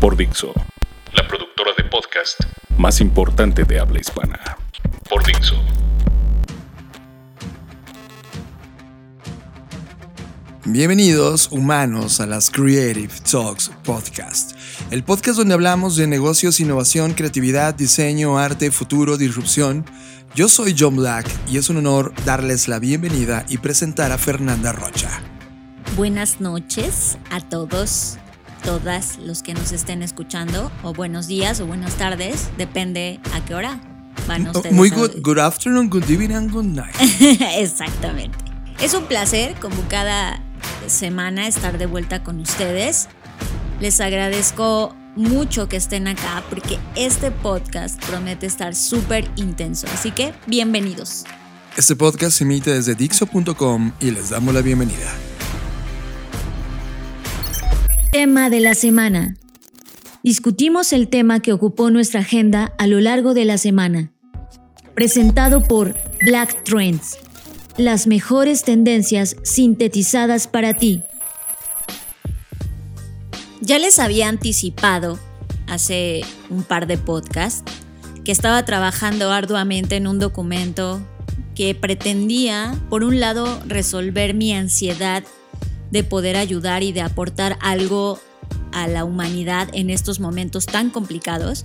Por Dixo. La productora de podcast más importante de habla hispana. Por Dixo. Bienvenidos humanos a las Creative Talks Podcast, el podcast donde hablamos de negocios, innovación, creatividad, diseño, arte, futuro, disrupción. Yo soy John Black y es un honor darles la bienvenida y presentar a Fernanda Rocha. Buenas noches a todos, todas los que nos estén escuchando, o buenos días o buenas tardes, depende a qué hora van ustedes. Muy a- good, good afternoon, good evening and good night. Exactamente. Es un placer, como cada semana, estar de vuelta con ustedes. Les agradezco mucho que estén acá porque este podcast promete estar súper intenso. Así que, bienvenidos. Este podcast se emite desde Dixo.com y les damos la bienvenida. Tema de la semana. Discutimos el tema que ocupó nuestra agenda a lo largo de la semana. Presentado por Black Trends. Las mejores tendencias sintetizadas para ti. Ya les había anticipado hace un par de podcasts que estaba trabajando arduamente en un documento que pretendía, por un lado, resolver mi ansiedad de poder ayudar y de aportar algo a la humanidad en estos momentos tan complicados.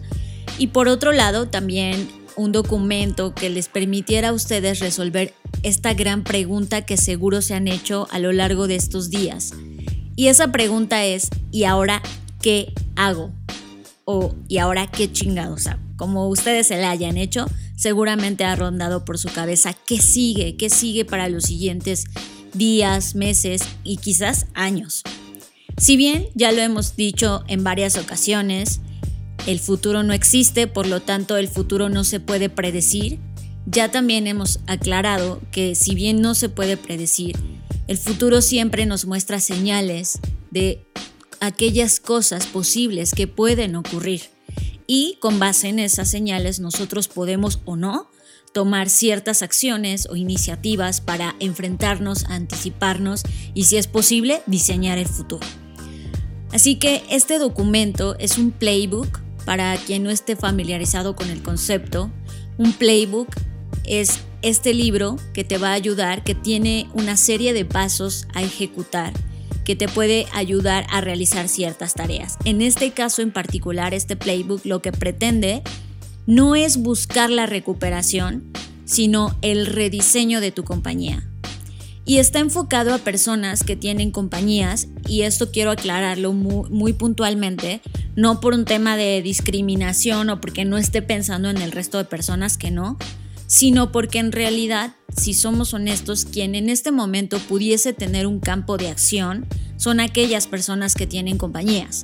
Y por otro lado, también un documento que les permitiera a ustedes resolver esta gran pregunta que seguro se han hecho a lo largo de estos días. Y esa pregunta es, ¿y ahora qué hago? O ¿y ahora qué chingados? Como ustedes se la hayan hecho, seguramente ha rondado por su cabeza qué sigue, qué sigue para los siguientes días, meses y quizás años. Si bien ya lo hemos dicho en varias ocasiones, el futuro no existe, por lo tanto el futuro no se puede predecir, ya también hemos aclarado que si bien no se puede predecir, el futuro siempre nos muestra señales de aquellas cosas posibles que pueden ocurrir. Y con base en esas señales nosotros podemos o no tomar ciertas acciones o iniciativas para enfrentarnos, anticiparnos y si es posible diseñar el futuro. Así que este documento es un playbook para quien no esté familiarizado con el concepto. Un playbook es este libro que te va a ayudar, que tiene una serie de pasos a ejecutar, que te puede ayudar a realizar ciertas tareas. En este caso en particular, este playbook lo que pretende no es buscar la recuperación, sino el rediseño de tu compañía. Y está enfocado a personas que tienen compañías, y esto quiero aclararlo muy, puntualmente, no por un tema de discriminación o porque no esté pensando en el resto de personas que no, sino porque en realidad, si somos honestos, quien en este momento pudiese tener un campo de acción son aquellas personas que tienen compañías.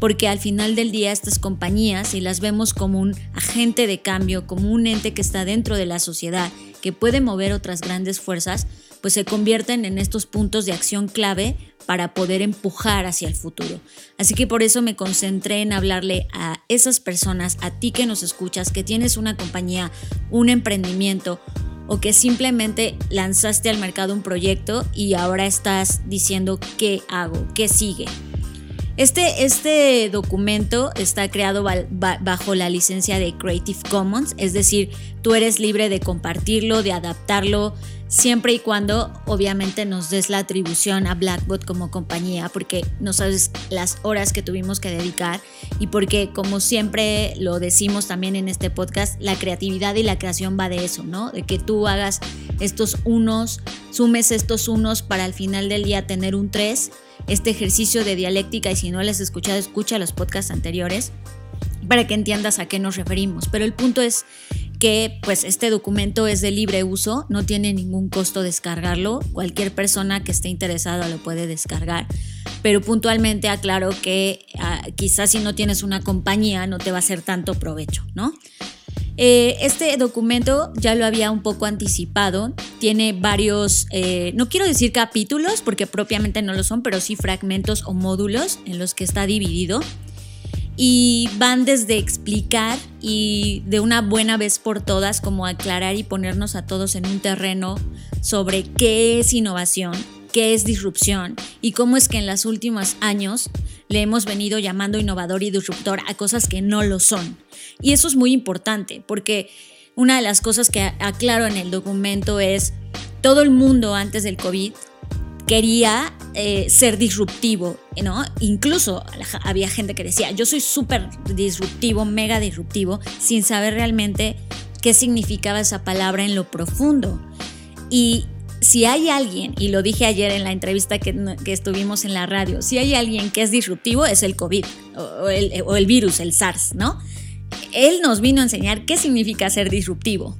Porque al final del día estas compañías, si las vemos como un agente de cambio, como un ente que está dentro de la sociedad, que puede mover otras grandes fuerzas, pues se convierten en estos puntos de acción clave para poder empujar hacia el futuro. Así que por eso me concentré en hablarle a esas personas, a ti que nos escuchas, que tienes una compañía, un emprendimiento o que simplemente lanzaste al mercado un proyecto y ahora estás diciendo qué hago, qué sigue. Este, este documento está creado bajo la licencia de Creative Commons, es decir, tú eres libre de compartirlo, de adaptarlo, siempre y cuando obviamente nos des la atribución a Blackbot como compañía, porque no sabes las horas que tuvimos que dedicar y porque como siempre lo decimos también en este podcast, la creatividad y la creación va de eso, ¿no? De que tú hagas estos unos, sumes estos unos para al final del día tener un 3, este ejercicio de dialéctica y si no lo has escuchado, escucha los podcasts anteriores para que entiendas a qué nos referimos. Pero el punto es que pues este documento es de libre uso, no tiene ningún costo descargarlo, cualquier persona que esté interesada lo puede descargar, pero puntualmente aclaro que ah, quizás si no tienes una compañía no te va a hacer tanto provecho, ¿no? Eh, este documento ya lo había un poco anticipado, tiene varios, eh, no quiero decir capítulos porque propiamente no lo son, pero sí fragmentos o módulos en los que está dividido y van desde explicar y de una buena vez por todas como aclarar y ponernos a todos en un terreno sobre qué es innovación, qué es disrupción y cómo es que en los últimos años le hemos venido llamando innovador y disruptor a cosas que no lo son. Y eso es muy importante porque una de las cosas que aclaro en el documento es todo el mundo antes del COVID quería eh, ser disruptivo, ¿no? Incluso había gente que decía, yo soy súper disruptivo, mega disruptivo, sin saber realmente qué significaba esa palabra en lo profundo. Y si hay alguien, y lo dije ayer en la entrevista que, estuvimos en la radio, si hay alguien que es disruptivo es el COVID el, o el virus, el SARS, ¿no? Él nos vino a enseñar qué significa ser disruptivo.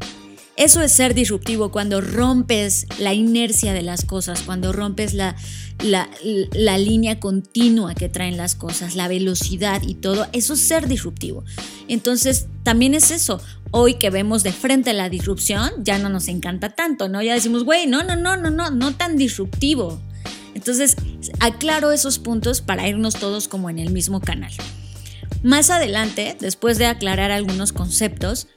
Eso es ser disruptivo cuando rompes la inercia de las cosas, cuando rompes la, la, línea continua que traen las cosas, la velocidad y todo. Eso es ser disruptivo. Entonces, también es eso. Hoy que vemos de frente la disrupción, ya no nos encanta tanto, ¿no? Ya decimos, güey, no, no, no, no, no, no tan disruptivo. Entonces, aclaro esos puntos para irnos todos como en el mismo canal. Más adelante, después de aclarar algunos conceptos,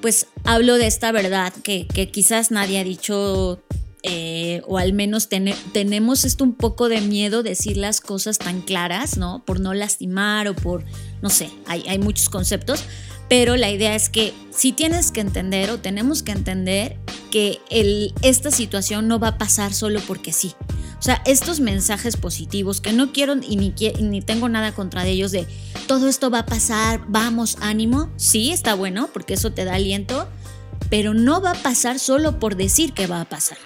pues hablo de esta verdad que, quizás nadie ha dicho eh, o al menos tenemos esto un poco de miedo decir las cosas tan claras, ¿no? Por no lastimar o por, no sé, hay, hay muchos conceptos, pero la idea es que si tienes que entender o tenemos que entender que esta situación no va a pasar solo porque sí. O sea, estos mensajes positivos que no quiero y ni, ni tengo nada contra de ellos de todo esto va a pasar, vamos, ánimo, sí, está bueno porque eso te da aliento, pero no va a pasar solo por decir que va a pasar.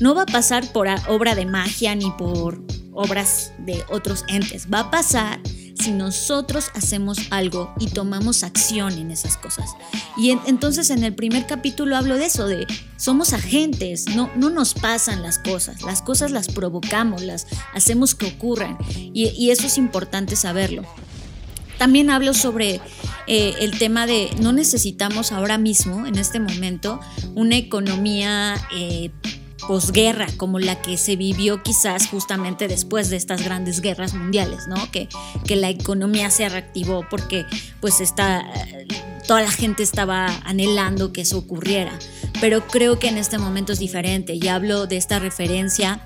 No va a pasar por obra de magia ni por obras de otros entes. Va a pasar si nosotros hacemos algo y tomamos acción en esas cosas. Y entonces en el primer capítulo hablo de eso, de somos agentes, no, no nos pasan las cosas, las cosas las provocamos, las hacemos que ocurran. Y, eso es importante saberlo. También hablo sobre eh, el tema de no necesitamos ahora mismo, en este momento, una economía eh, posguerra como la que se vivió quizás justamente después de estas grandes guerras mundiales, ¿no? Que, que la economía se reactivó porque pues está, toda la gente estaba anhelando que eso ocurriera. Pero creo que en este momento es diferente y hablo de esta referencia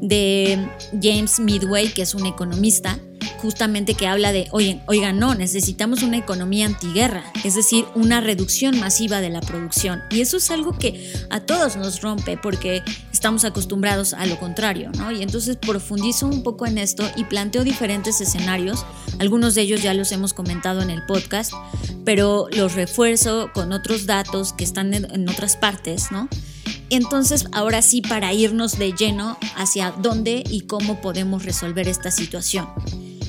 de James Midway, que es un economista, justamente que habla de, oye, oigan, no, necesitamos una economía antiguerra, es decir, una reducción masiva de la producción. Y eso es algo que a todos nos rompe porque estamos acostumbrados a lo contrario, ¿no? Y entonces profundizo un poco en esto y planteo diferentes escenarios, algunos de ellos ya los hemos comentado en el podcast, pero los refuerzo con otros datos que están en otras partes, ¿no? Entonces, ahora sí, para irnos de lleno hacia dónde y cómo podemos resolver esta situación.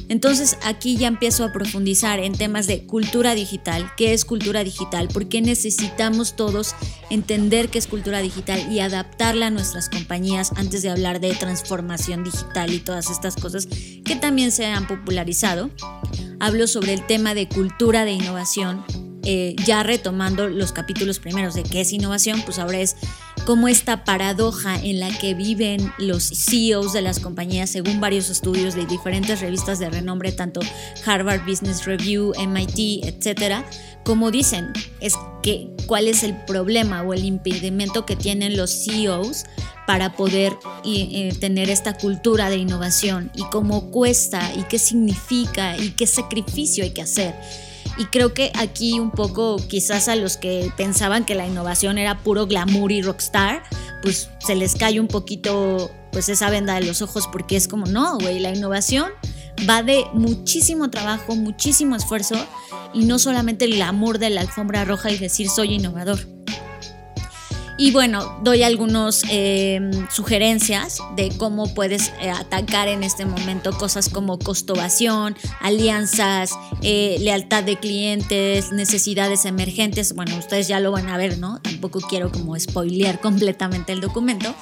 Entonces aquí ya empiezo a profundizar en temas de cultura digital, qué es cultura digital, por qué necesitamos todos entender qué es cultura digital y adaptarla a nuestras compañías antes de hablar de transformación digital y todas estas cosas que también se han popularizado. Hablo sobre el tema de cultura de innovación, eh, ya retomando los capítulos primeros de qué es innovación, pues ahora es como esta paradoja en la que viven los CEOs de las compañías según varios estudios de diferentes revistas de renombre, tanto Harvard Business Review, MIT, etcétera, como dicen, es que cuál es el problema o el impedimento que tienen los CEOs para poder eh, tener esta cultura de innovación y cómo cuesta y qué significa y qué sacrificio hay que hacer. Y creo que aquí un poco quizás a los que pensaban que la innovación era puro glamour y rockstar, pues se les cae un poquito pues esa venda de los ojos porque es como, no, güey, la innovación va de muchísimo trabajo, muchísimo esfuerzo y no solamente el glamour de la alfombra roja y decir soy innovador. Y bueno, doy algunas em, sugerencias de cómo puedes eh, atacar en este momento cosas como costovación, alianzas, eh, lealtad de clientes, necesidades emergentes. Bueno, ustedes ya lo van a ver, ¿no? Tampoco quiero como spoilear completamente el documento.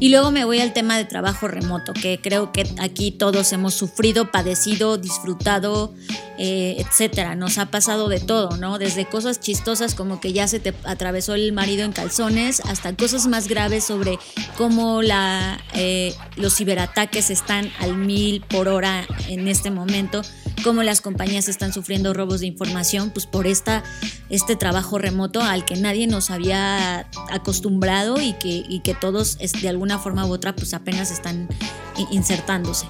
Y luego me voy al tema de trabajo remoto, que creo que aquí todos hemos sufrido, padecido, disfrutado, eh, etcétera. Nos ha pasado de todo, ¿no? Desde cosas chistosas como que ya se te atravesó el marido en calzones, hasta cosas más graves sobre cómo la, eh, los ciberataques están al mil por hora en este momento cómo las compañías están sufriendo robos de información, pues por esta, este trabajo remoto al que nadie nos había acostumbrado y que, y que todos de alguna forma u otra pues apenas están insertándose.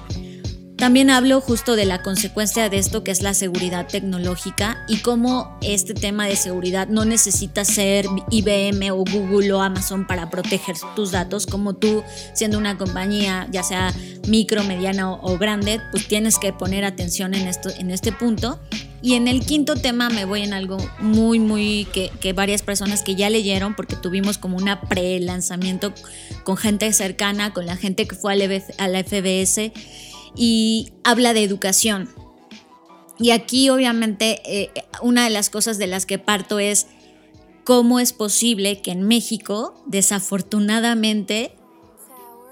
También hablo justo de la consecuencia de esto que es la seguridad tecnológica y cómo este tema de seguridad no necesita ser IBM o Google o Amazon para proteger tus datos, como tú siendo una compañía ya sea micro, mediana o, grande, pues tienes que poner atención en, esto, en este punto. Y en el quinto tema me voy en algo muy, muy que, que varias personas que ya leyeron, porque tuvimos como una pre-lanzamiento con gente cercana, con la gente que fue a la FBS y habla de educación. Y aquí obviamente eh, una de las cosas de las que parto es cómo es posible que en México, desafortunadamente,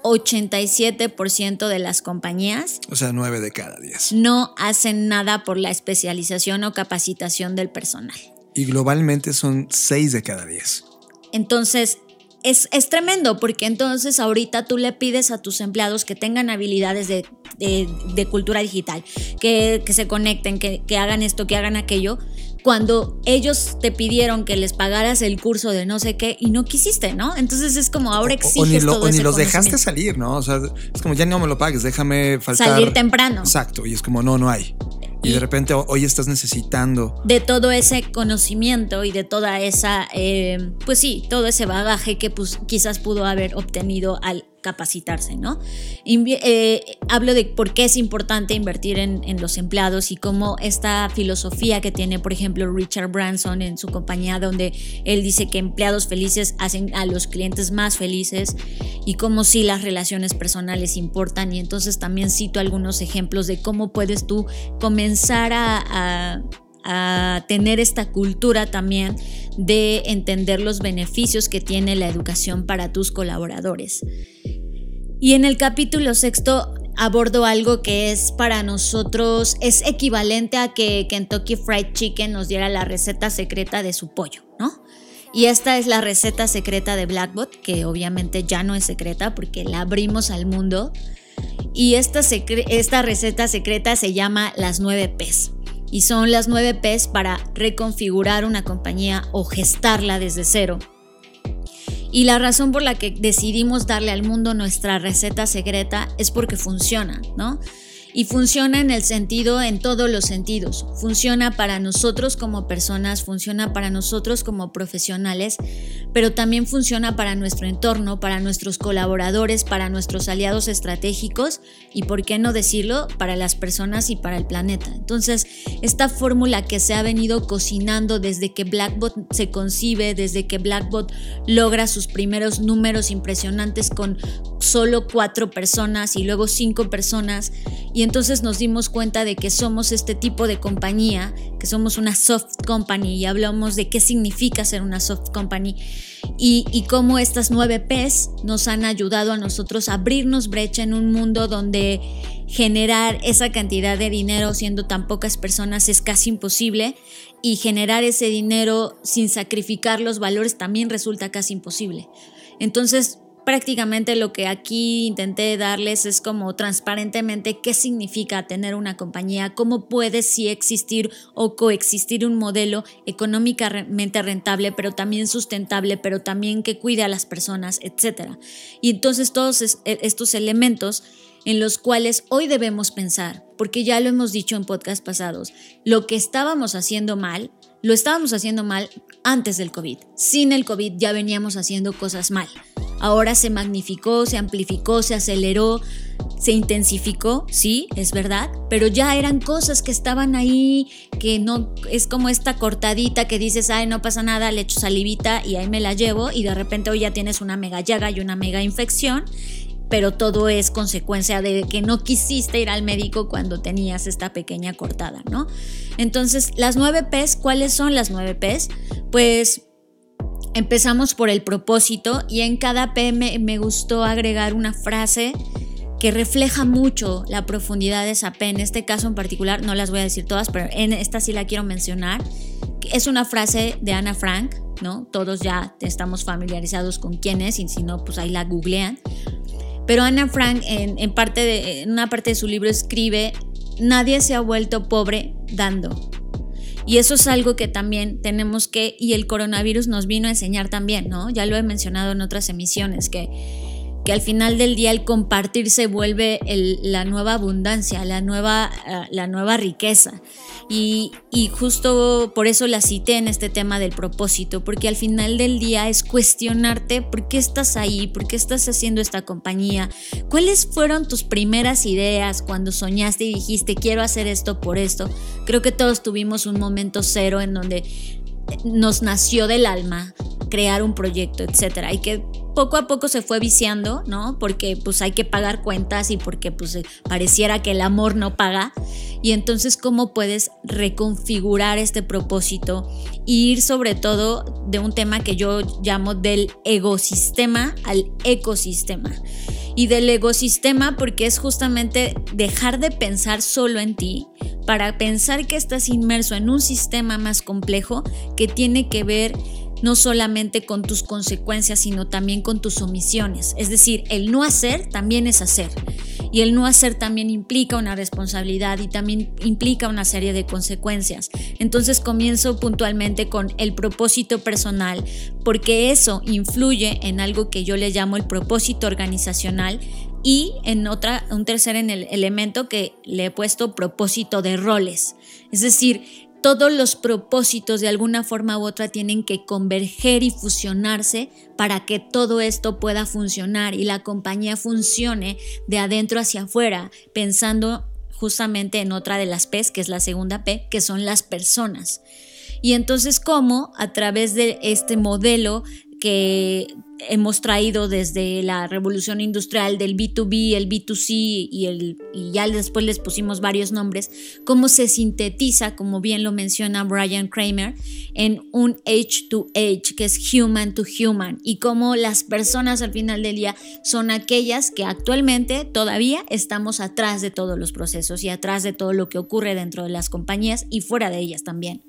87% de las compañías, o sea, 9 de cada 10, no hacen nada por la especialización o capacitación del personal. Y globalmente son 6 de cada 10. Entonces, es, es, tremendo porque entonces ahorita tú le pides a tus empleados que tengan habilidades de, de, cultura digital, que, que se conecten, que, que, hagan esto, que hagan aquello, cuando ellos te pidieron que les pagaras el curso de no sé qué y no quisiste, ¿no? Entonces es como ahora exiges o, ni, todo o ni los dejaste salir, ¿no? O sea, es como ya no me lo pagues, déjame faltar. Salir temprano. Exacto, y es como no, no hay. Y, de repente hoy estás necesitando. De todo ese conocimiento y de toda esa, eh, pues sí, todo ese bagaje que pues, quizás pudo haber obtenido al capacitarse, ¿no? Eh, hablo de por qué es importante invertir en, los empleados y cómo esta filosofía que tiene, por ejemplo, Richard Branson en su compañía, donde él dice que empleados felices hacen a los clientes más felices y cómo sí las relaciones personales importan. Y entonces también cito algunos ejemplos de cómo puedes tú comenzar a tener esta cultura también de entender los beneficios que tiene la educación para tus colaboradores. Y en el capítulo sexto abordo algo que es para nosotros, es equivalente a que Kentucky Fried Chicken nos diera la receta secreta de su pollo, ¿no? Y esta es la receta secreta de Blackbot, que obviamente ya no es secreta porque la abrimos al mundo. Y esta, esta receta secreta se llama las 9 P's. Y son las 9 P's para reconfigurar una compañía o gestarla desde cero y la razón por la que decidimos darle al mundo nuestra receta secreta es porque funciona, ¿no? Y funciona en el sentido, en todos los sentidos. Funciona para nosotros como personas, funciona para nosotros como profesionales, pero también funciona para nuestro entorno, para nuestros colaboradores, para nuestros aliados estratégicos y, por qué no decirlo, para las personas y para el planeta. Entonces, esta fórmula que se ha venido cocinando desde que Blackbot se concibe, desde que Blackbot logra sus primeros números impresionantes con solo cuatro personas y luego cinco personas, y entonces nos dimos cuenta de que somos este tipo de compañía, que somos una soft company y hablamos de qué significa ser una soft company y, cómo estas nueve P's nos han ayudado a nosotros a abrirnos brecha en un mundo donde generar esa cantidad de dinero siendo tan pocas personas es casi imposible y generar ese dinero sin sacrificar los valores también resulta casi imposible. Entonces, prácticamente lo que aquí intenté darles es como transparentemente qué significa tener una compañía, cómo puede sí existir o coexistir un modelo económicamente rentable, pero también sustentable, pero también que cuide a las personas, etc. Y entonces todos e, estos elementos en los cuales hoy debemos pensar, porque ya lo hemos dicho en podcast pasados, lo que estábamos haciendo mal, lo estábamos haciendo mal antes del COVID. Sin el COVID ya veníamos haciendo cosas mal ahora se magnificó, se amplificó, se aceleró, se intensificó, sí, es verdad, pero ya eran cosas que estaban ahí, que no es como esta cortadita que dices, ay, no pasa nada, le echo salivita y ahí me la llevo y de repente hoy ya tienes una mega llaga y una mega infección pero todo es consecuencia de que no quisiste ir al médico cuando tenías esta pequeña cortada, ¿no? Entonces, las nueve P's, ¿cuáles son las nueve P's? Pues empezamos por el propósito y en cada P me, gustó agregar una frase que refleja mucho la profundidad de esa P. En este caso en particular, no las voy a decir todas, pero en esta sí la quiero mencionar. Es una frase de Ana Frank, ¿no? Todos ya estamos familiarizados con quién es y si no, pues ahí la googlean. Pero Ana Frank en, parte de, en una parte de su libro escribe, nadie se ha vuelto pobre dando. Y eso es algo que también tenemos que, y el coronavirus nos vino a enseñar también, ¿no? Ya lo he mencionado en otras emisiones, que, que al final del día el compartir se vuelve la nueva abundancia, la nueva, eh, la nueva riqueza. Y, justo por eso la cité en este tema del propósito, porque al final del día es cuestionarte por qué estás ahí, por qué estás haciendo esta compañía, cuáles fueron tus primeras ideas cuando soñaste y dijiste quiero hacer esto por esto. Creo que todos tuvimos un momento cero en donde nos nació del alma crear un proyecto, etcétera, y que poco a poco se fue viciando, ¿no? Porque pues hay que pagar cuentas y porque pues eh, pareciera que el amor no paga. Y entonces, ¿cómo puedes reconfigurar este propósito e ir sobre todo de un tema que yo llamo del ecosistema al ecosistema? Y del ecosistema porque es justamente dejar de pensar solo en ti para pensar que estás inmerso en un sistema más complejo que tiene que ver no solamente con tus consecuencias, sino también con tus omisiones. Es decir, el no hacer también es hacer. Y el no hacer también implica una responsabilidad y también implica una serie de consecuencias. Entonces comienzo puntualmente con el propósito personal, porque eso influye en algo que yo le llamo el propósito organizacional y en otra, un tercer en el elemento que le he puesto propósito de roles. Es decir, todos los propósitos de alguna forma u otra tienen que converger y fusionarse para que todo esto pueda funcionar y la compañía funcione de adentro hacia afuera, pensando justamente en otra de las P's, que es la segunda P, que son las personas. Y entonces, ¿cómo a través de este modelo que hemos traído desde la revolución industrial del B2B, el B2C y, el, y ya después les pusimos varios nombres, cómo se sintetiza, como bien lo menciona Brian Kramer, en un H to H, que es human to human, y cómo las personas al final del día son aquellas que actualmente todavía estamos atrás de todos los procesos y atrás de todo lo que ocurre dentro de las compañías y fuera de ellas también.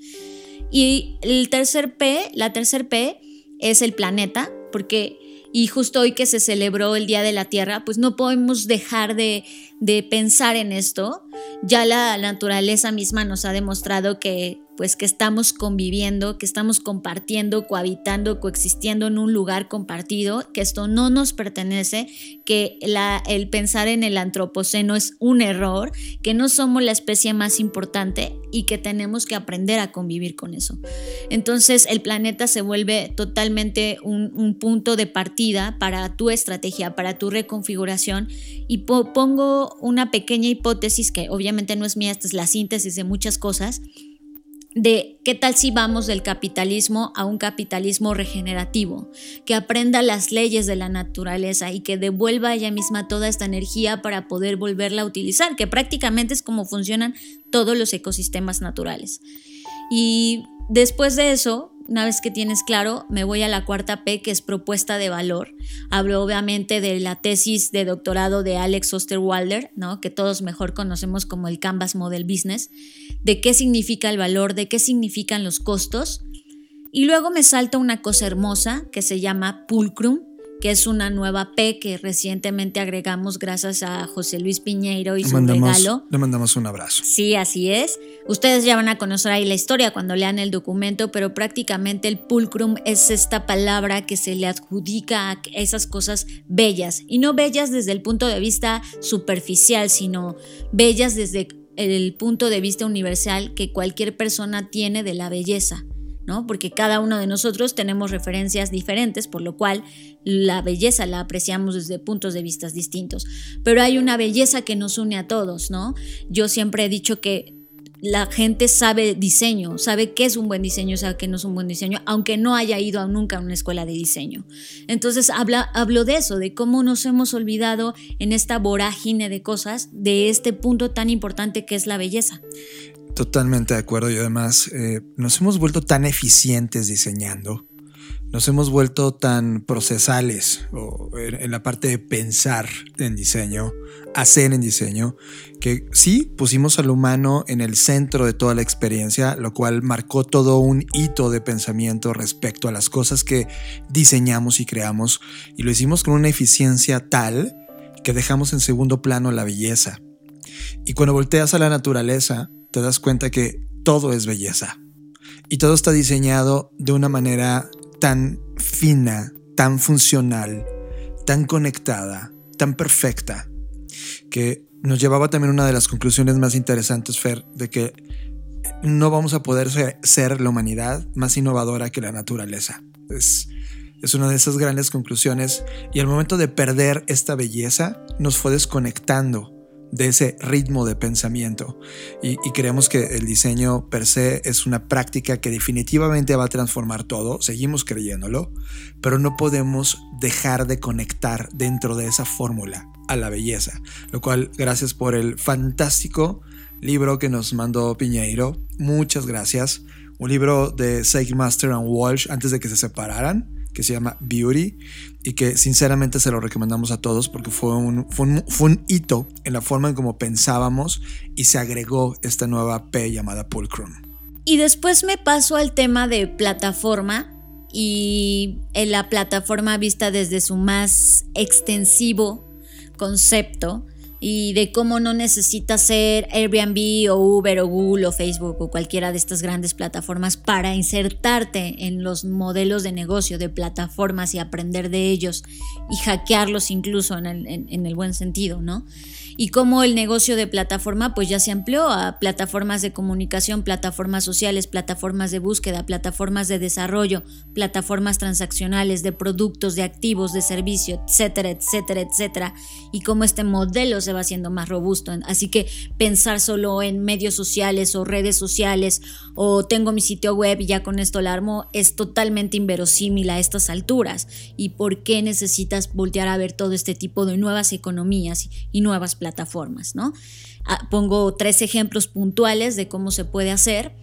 Y el tercer P, la tercer P, es el planeta, porque y justo hoy que se celebró el Día de la Tierra, pues no podemos dejar de, de pensar en esto. Ya la naturaleza misma nos ha demostrado que pues que estamos conviviendo, que estamos compartiendo, cohabitando, coexistiendo en un lugar compartido, que esto no nos pertenece, que el pensar en el antropoceno es un error, que no somos la especie más importante y que tenemos que aprender a convivir con eso. Entonces el planeta se vuelve totalmente un punto de partida para tu estrategia, para tu reconfiguración y pongo una pequeña hipótesis que obviamente no es mía, esta es la síntesis de muchas cosas de qué tal si vamos del capitalismo a un capitalismo regenerativo, que aprenda las leyes de la naturaleza y que devuelva a ella misma toda esta energía para poder volverla a utilizar, que prácticamente es como funcionan todos los ecosistemas naturales. Y después de eso, una vez que tienes claro, me voy a la cuarta P, que es propuesta de valor. Hablo obviamente de la tesis de doctorado de Alex Osterwalder, ¿no? que todos mejor conocemos como el Canvas Model Business, de qué significa el valor, de qué significan los costos. Y luego me salta una cosa hermosa que se llama Pulcrum, que es una nueva P que recientemente agregamos gracias a José Luis Piñeiro y su regalo. Le mandamos un abrazo. Sí, así es. Ustedes ya van a conocer ahí la historia cuando lean el documento, pero prácticamente el pulcrum es esta palabra que se le adjudica a esas cosas bellas. Y no bellas desde el punto de vista superficial, sino bellas desde el punto de vista universal que cualquier persona tiene de la belleza. Porque cada uno de nosotros tenemos referencias diferentes, por lo cual la belleza la apreciamos desde puntos de vista distintos. Pero hay una belleza que nos une a todos, ¿no? Yo siempre he dicho que la gente sabe diseño, sabe qué es un buen diseño, sabe qué no es un buen diseño, aunque no haya ido nunca a una escuela de diseño. Entonces habla, hablo de eso, de cómo nos hemos olvidado en esta vorágine de cosas de este punto tan importante que es la belleza. Totalmente de acuerdo y además eh, nos hemos vuelto tan eficientes diseñando nos hemos vuelto tan procesales en la parte de pensar en diseño, hacer en diseño, que sí pusimos al humano en el centro de toda la experiencia, lo cual marcó todo un hito de pensamiento respecto a las cosas que diseñamos y creamos, y lo hicimos con una eficiencia tal que dejamos en segundo plano la belleza. Y cuando volteas a la naturaleza, te das cuenta que todo es belleza. Y todo está diseñado de una manera tan fina, tan funcional, tan conectada, tan perfecta, que nos llevaba también una de las conclusiones más interesantes, Fer, de que no vamos a poder ser la humanidad más innovadora que la naturaleza. Es, es una de esas grandes conclusiones y al momento de perder esta belleza nos fue desconectando de ese ritmo de pensamiento. Y, creemos que el diseño per se es una práctica que definitivamente va a transformar todo, seguimos creyéndolo, pero no podemos dejar de conectar dentro de esa fórmula a la belleza. Lo cual, gracias por el fantástico libro que nos mandó Piñeiro. Muchas gracias. Un libro de Master and Walsh antes de que se separaran que se llama Beauty y que sinceramente se lo recomendamos a todos porque fue un, fue un, hito en la forma en cómo pensábamos y se agregó esta nueva P llamada Pulcrum. Y después me paso al tema de plataforma y en la plataforma vista desde su más extensivo concepto y de cómo no necesitas ser Airbnb o Uber o Google o Facebook o cualquiera de estas grandes plataformas para insertarte en los modelos de negocio de plataformas y aprender de ellos y hackearlos incluso en el, en el buen sentido, ¿no? Y cómo el negocio de plataforma pues ya se amplió a plataformas de comunicación, plataformas sociales, plataformas de búsqueda, plataformas de desarrollo, plataformas transaccionales de productos, de activos, de servicio, etcétera, etcétera, etcétera, y cómo este modelo se va haciendo más robusto. Así que pensar solo en medios sociales o redes sociales o tengo mi sitio web y ya con esto la armo es totalmente inverosímil a estas alturas. ¿Y por qué necesitas voltear a ver todo este tipo de nuevas economías y nuevas plataformas? Plataformas, ¿no? Ah, pongo tres ejemplos puntuales de cómo se puede hacer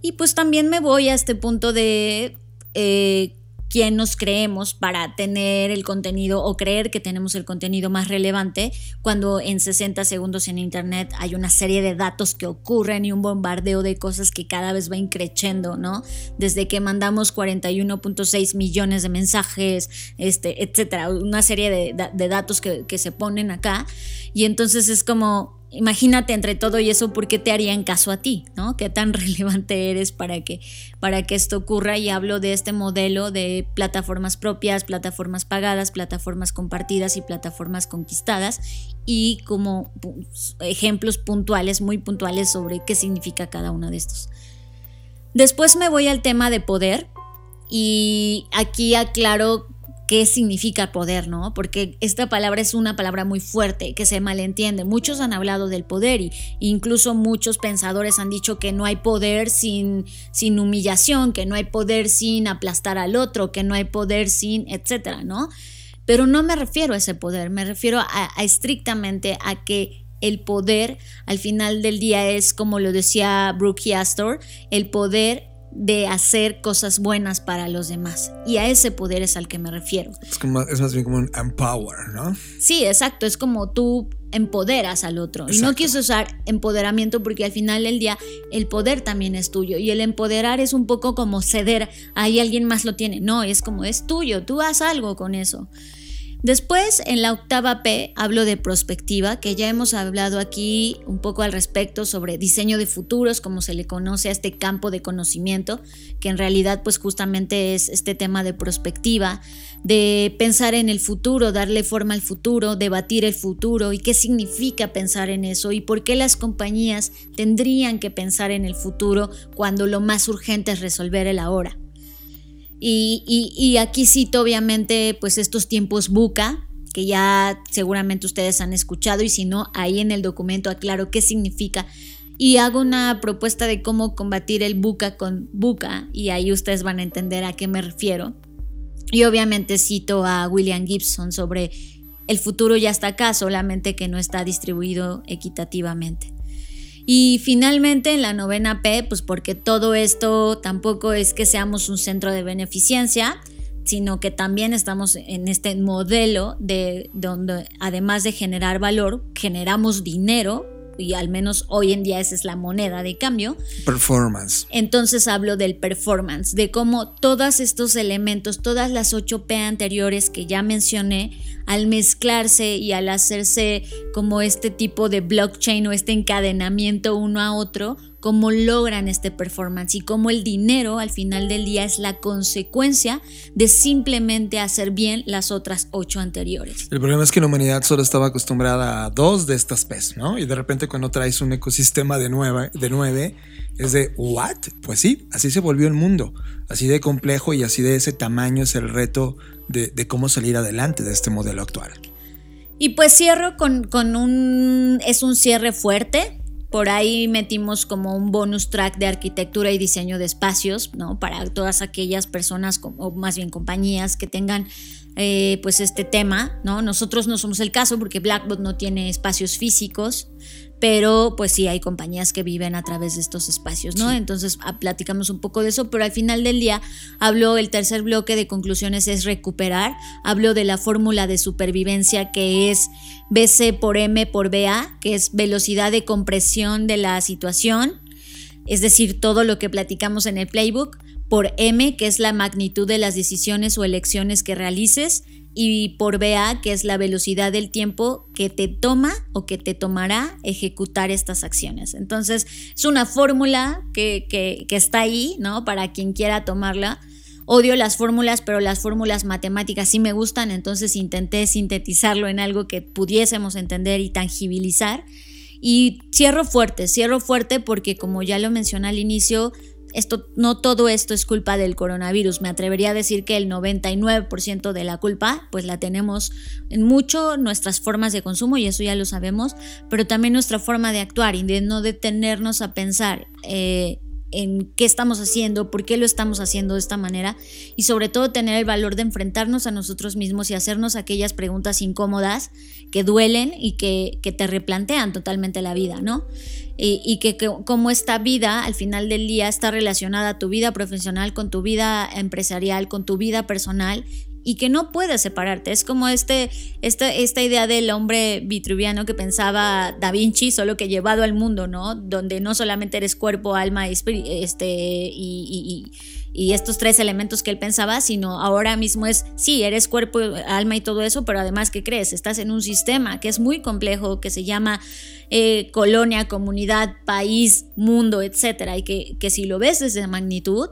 y pues también me voy a este punto de eh, quién nos creemos para tener el contenido o creer que tenemos el contenido más relevante cuando en 60 segundos en internet hay una serie de datos que ocurren y un bombardeo de cosas que cada vez va increciendo, ¿no? Desde que mandamos 41.6 millones de mensajes, este, etcétera, una serie de, datos que, que se ponen acá y entonces es como imagínate entre todo y eso, ¿por qué te harían caso a ti? ¿no? ¿Qué tan relevante eres para que, para que esto ocurra? Y hablo de este modelo de plataformas propias, plataformas pagadas, plataformas compartidas y plataformas conquistadas y como ejemplos puntuales, muy puntuales sobre qué significa cada uno de estos. Después me voy al tema de poder y aquí aclaro qué significa poder, ¿no? Porque esta palabra es una palabra muy fuerte, que se malentiende. Muchos han hablado del poder y incluso muchos pensadores han dicho que no hay poder sin, sin humillación, que no hay poder sin aplastar al otro, que no hay poder sin, etcétera, ¿no? Pero no me refiero a ese poder, me refiero a, a estrictamente a que el poder al final del día es, como lo decía Brooke Astor, el poder de hacer cosas buenas para los demás. Y a ese poder es al que me refiero. Es, como, es más bien como un empower, ¿no? Sí, exacto. Es como tú empoderas al otro. Y no quieres usar empoderamiento porque al final del día el poder también es tuyo. Y el empoderar es un poco como ceder, ahí alguien más lo tiene. No, es como es tuyo, tú haz algo con eso. Después, en la octava P, hablo de prospectiva, que ya hemos hablado aquí un poco al respecto sobre diseño de futuros, como se le conoce a este campo de conocimiento, que en realidad pues justamente es este tema de prospectiva, de pensar en el futuro, darle forma al futuro, debatir el futuro y qué significa pensar en eso y por qué las compañías tendrían que pensar en el futuro cuando lo más urgente es resolver el ahora. Y, aquí cito obviamente pues estos tiempos buca, que ya seguramente ustedes han escuchado y si no, ahí en el documento aclaro qué significa y hago una propuesta de cómo combatir el buca con buca y ahí ustedes van a entender a qué me refiero. Y obviamente cito a William Gibson sobre el futuro ya está acá, solamente que no está distribuido equitativamente. Y finalmente en la novena P, pues porque todo esto tampoco es que seamos un centro de beneficencia, sino que también estamos en este modelo de donde además de generar valor, generamos dinero y al menos hoy en día esa es la moneda de cambio. Performance. Entonces hablo del performance, de cómo todos estos elementos, todas las 8P anteriores que ya mencioné, al mezclarse y al hacerse como este tipo de blockchain o este encadenamiento uno a otro, cómo logran este performance y cómo el dinero al final del día es la consecuencia de simplemente hacer bien las otras ocho anteriores. El problema es que la humanidad solo estaba acostumbrada a dos de estas P's, ¿no? Y de repente cuando traes un ecosistema de nueve, de nueve es de, ¿what? Pues sí, así se volvió el mundo. Así de complejo y así de ese tamaño es el reto de, cómo salir adelante de este modelo actual. Y pues cierro con, con un, es un cierre fuerte, por ahí metimos como un bonus track de arquitectura y diseño de espacios, ¿no? Para todas aquellas personas, o más bien compañías que tengan eh, pues este tema, ¿no? Nosotros no somos el caso porque Blackbot no tiene espacios físicos, pero pues sí hay compañías que viven a través de estos espacios, ¿no? Entonces ah, platicamos un poco de eso, pero al final del día habló el tercer bloque de conclusiones es recuperar, habló de la fórmula de supervivencia que es BC por M por BA, que es velocidad de compresión de la situación, es decir, todo lo que platicamos en el playbook, por M, que es la magnitud de las decisiones o elecciones que realices, y por BA, que es la velocidad del tiempo que te toma o que te tomará ejecutar estas acciones. Entonces, es una fórmula que, que, que está ahí, ¿no? Para quien quiera tomarla. Odio las fórmulas, pero las fórmulas matemáticas sí me gustan, entonces intenté sintetizarlo en algo que pudiésemos entender y tangibilizar. Y cierro fuerte, cierro fuerte porque como ya lo mencioné al inicio, esto, no todo esto es culpa del coronavirus. Me atrevería a decir que el 99% de la culpa, pues la tenemos en mucho nuestras formas de consumo, y eso ya lo sabemos, pero también nuestra forma de actuar y de no detenernos a pensar. Eh, en qué estamos haciendo, por qué lo estamos haciendo de esta manera y sobre todo tener el valor de enfrentarnos a nosotros mismos y hacernos aquellas preguntas incómodas que duelen y que, te replantean totalmente la vida, ¿no? Y, y que, que, como esta vida al final del día está relacionada a tu vida profesional, con tu vida empresarial, con tu vida personal y que no puedes separarte. Es como este, esta, esta idea del hombre vitruviano que pensaba Da Vinci, solo que llevado al mundo, ¿no? Donde no solamente eres cuerpo, alma este, y, y, estos tres elementos que él pensaba, sino ahora mismo es, sí, eres cuerpo, alma y todo eso, pero además, ¿qué crees? Estás en un sistema que es muy complejo, que se llama eh, colonia, comunidad, país, mundo, etcétera, y que, que si lo ves desde magnitud,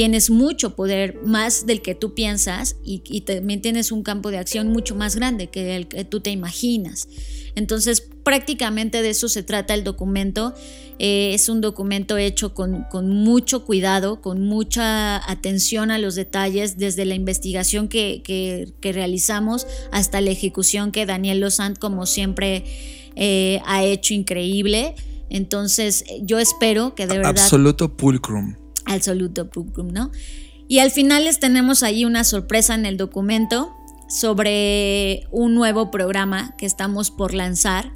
tienes mucho poder, más del que tú piensas, y, también tienes un campo de acción mucho más grande que el que tú te imaginas. Entonces, prácticamente de eso se trata el documento. Eh, es un documento hecho con, mucho cuidado, con mucha atención a los detalles, desde la investigación que, realizamos hasta la ejecución que Daniel Lozant, como siempre, eh, ha hecho increíble. Entonces, yo espero que de verdad. Absoluto pulcrum absoluto ¿no? Y al final les tenemos ahí una sorpresa en el documento sobre un nuevo programa que estamos por lanzar.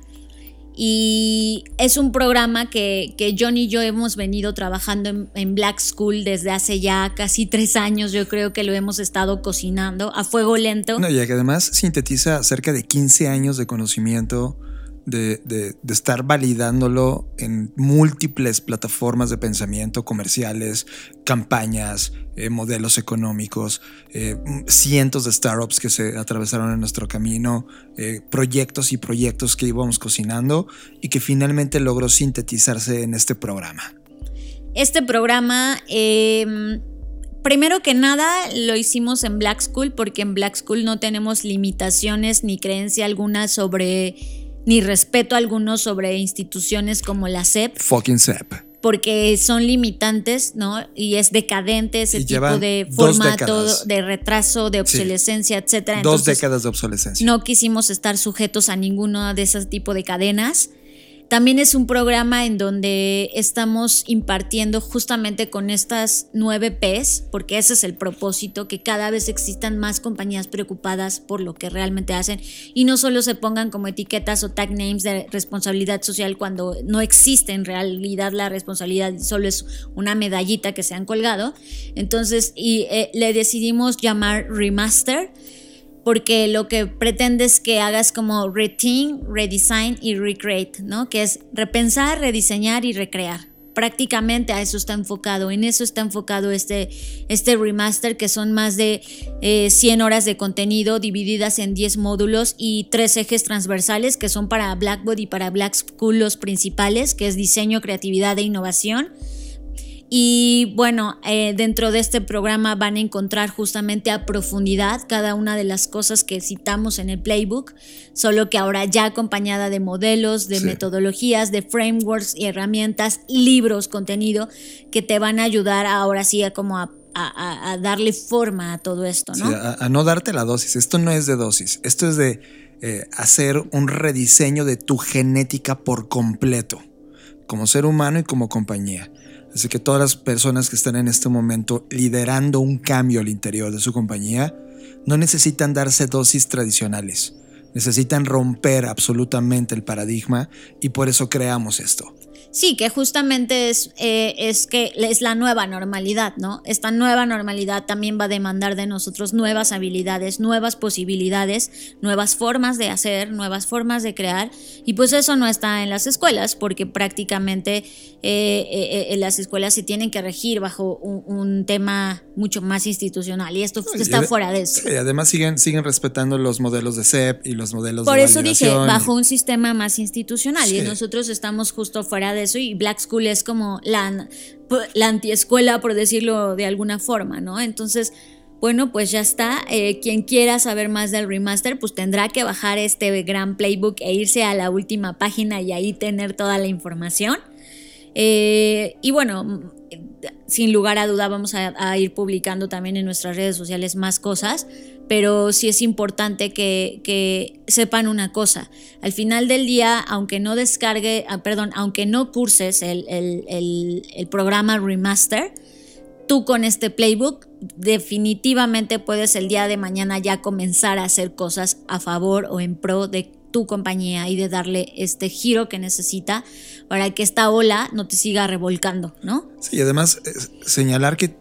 Y es un programa que, que John y yo hemos venido trabajando en, Black School desde hace ya casi tres años. Yo creo que lo hemos estado cocinando a fuego lento. No, y que además sintetiza cerca de 15 años de conocimiento de, de, estar validándolo en múltiples plataformas de pensamiento, comerciales, campañas, eh, modelos económicos, eh, cientos de startups que se atravesaron en nuestro camino, eh, proyectos y proyectos que íbamos cocinando y que finalmente logró sintetizarse en este programa. Este programa... Eh primero que nada lo hicimos en Black School porque en Black School no tenemos limitaciones ni creencia alguna sobre, ni respeto alguno sobre instituciones como la SEP. Fucking SEP. Porque son limitantes, ¿no? Y es decadente ese tipo de formato, de retraso, de obsolescencia, sí. etcétera. Dos décadas de obsolescencia. No quisimos estar sujetos a ninguno de ese tipo de cadenas. También es un programa en donde estamos impartiendo justamente con estas nueve Ps, porque ese es el propósito, que cada vez existan más compañías preocupadas por lo que realmente hacen y no solo se pongan como etiquetas o tag names de responsabilidad social cuando no existe en realidad la responsabilidad, solo es una medallita que se han colgado. Entonces, y eh, le decidimos llamar Remaster porque lo que pretende es que hagas como retain, redesign y recreate, ¿no? Que es repensar, rediseñar y recrear. Prácticamente a eso está enfocado, en eso está enfocado este, este remaster que son más de 100 eh, horas de contenido divididas en 10 módulos y tres ejes transversales que son para Blackboard y para Black School los principales, que es diseño, creatividad e innovación y bueno, eh, dentro de este programa van a encontrar justamente a profundidad cada una de las cosas que citamos en el playbook, solo que ahora ya acompañada de modelos, de sí. metodologías, de frameworks y herramientas, libros, contenido que te van a ayudar ahora sí a como a a, a, darle forma a todo esto, ¿no? Sí, a, a, no darte la dosis. Esto no es de dosis. Esto es de eh, hacer un rediseño de tu genética por completo, como ser humano y como compañía. Así que todas las personas que están en este momento liderando un cambio al interior de su compañía no necesitan darse dosis tradicionales. Necesitan romper absolutamente el paradigma y por eso creamos esto. Sí, que justamente es, eh, es que es la nueva normalidad, ¿no? Esta nueva normalidad también va a demandar de nosotros nuevas habilidades, nuevas posibilidades, nuevas formas de hacer, nuevas formas de crear. Y pues eso no está en las escuelas, porque prácticamente eh, eh, eh las escuelas se tienen que regir bajo un, un tema mucho más institucional. Y esto y está de, fuera de eso. Y además siguen, siguen respetando los modelos de CEP y los modelos Por de eso dije, bajo un sistema más institucional. Sí. Y nosotros estamos justo fuera de eso y Black School es como la, la antiescuela, por decirlo de alguna forma, ¿no? Entonces, bueno, pues ya está. Eh, quien quiera saber más del remaster, pues tendrá que bajar este gran playbook e irse a la última página y ahí tener toda la información. Eh, y bueno, sin lugar a duda vamos a, ir publicando también en nuestras redes sociales más cosas, pero sí es importante que, sepan una cosa. Al final del día, aunque no descargue, ah, perdón, aunque no curses el, el programa Remaster, tú con este playbook definitivamente puedes el día de mañana ya comenzar a hacer cosas a favor o en pro de tu compañía y de darle este giro que necesita para que esta ola no te siga revolcando, ¿no? Sí, y además eh, señalar que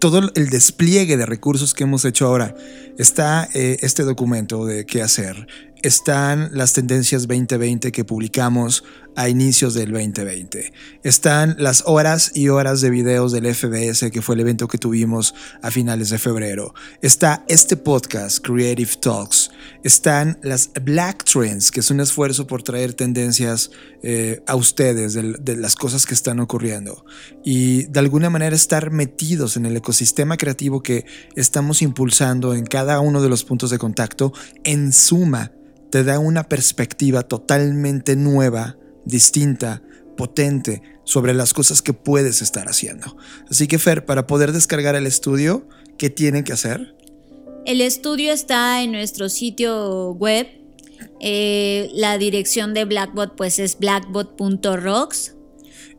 todo el despliegue de recursos que hemos hecho ahora está eh, este documento de qué hacer, están las tendencias 2020 que publicamos a inicios del 2020. Están las horas y horas de videos del FBS, que fue el evento que tuvimos a finales de febrero. Está este podcast, Creative Talks. Están las Black Trends, que es un esfuerzo por traer tendencias eh, a ustedes de, de, las cosas que están ocurriendo. Y de alguna manera estar metidos en el ecosistema creativo que estamos impulsando en cada uno de los puntos de contacto, en suma, te da una perspectiva totalmente nueva, distinta, potente sobre las cosas que puedes estar haciendo. Así que Fer, para poder descargar el estudio, ¿qué tienen que hacer? El estudio está en nuestro sitio web. Eh, la dirección de Blackbot pues es blackbot.rocks.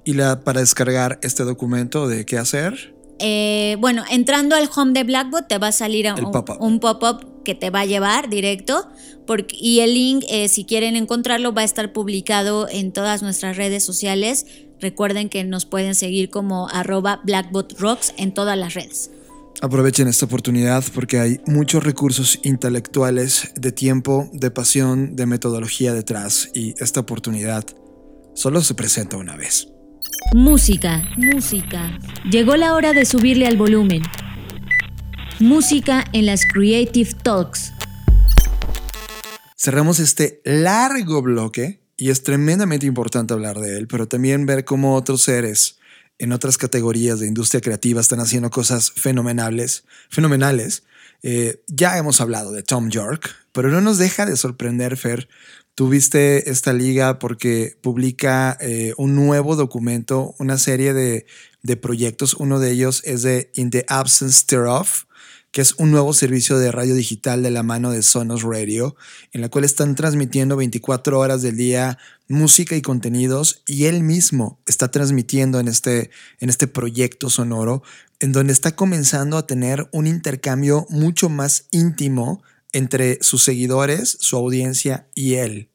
¿Y la, para descargar este documento de qué hacer? Eh, bueno, entrando al home de Blackbot te va a salir un pop-up un pop que te va a llevar directo porque, y el link, eh, si quieren encontrarlo, va a estar publicado en todas nuestras redes sociales. Recuerden que nos pueden seguir como arroba blackbotrocks en todas las redes. Aprovechen esta oportunidad porque hay muchos recursos intelectuales, de tiempo, de pasión, de metodología detrás y esta oportunidad solo se presenta una vez. Música, música. Llegó la hora de subirle al volumen. Música en las Creative Talks. Cerramos este largo bloque y es tremendamente importante hablar de él, pero también ver cómo otros seres en otras categorías de industria creativa están haciendo cosas fenomenales, fenomenales. Eh, ya hemos hablado de Tom York, pero no nos deja de sorprender, Fer. Tuviste esta liga porque publica eh, un nuevo documento, una serie de, de, proyectos. Uno de ellos es de In the Absence Thereof, que es un nuevo servicio de radio digital de la mano de Sonos Radio, en la cual están transmitiendo 24 horas del día música y contenidos, y él mismo está transmitiendo en este, en este proyecto sonoro, en donde está comenzando a tener un intercambio mucho más íntimo entre sus seguidores, su audiencia y él.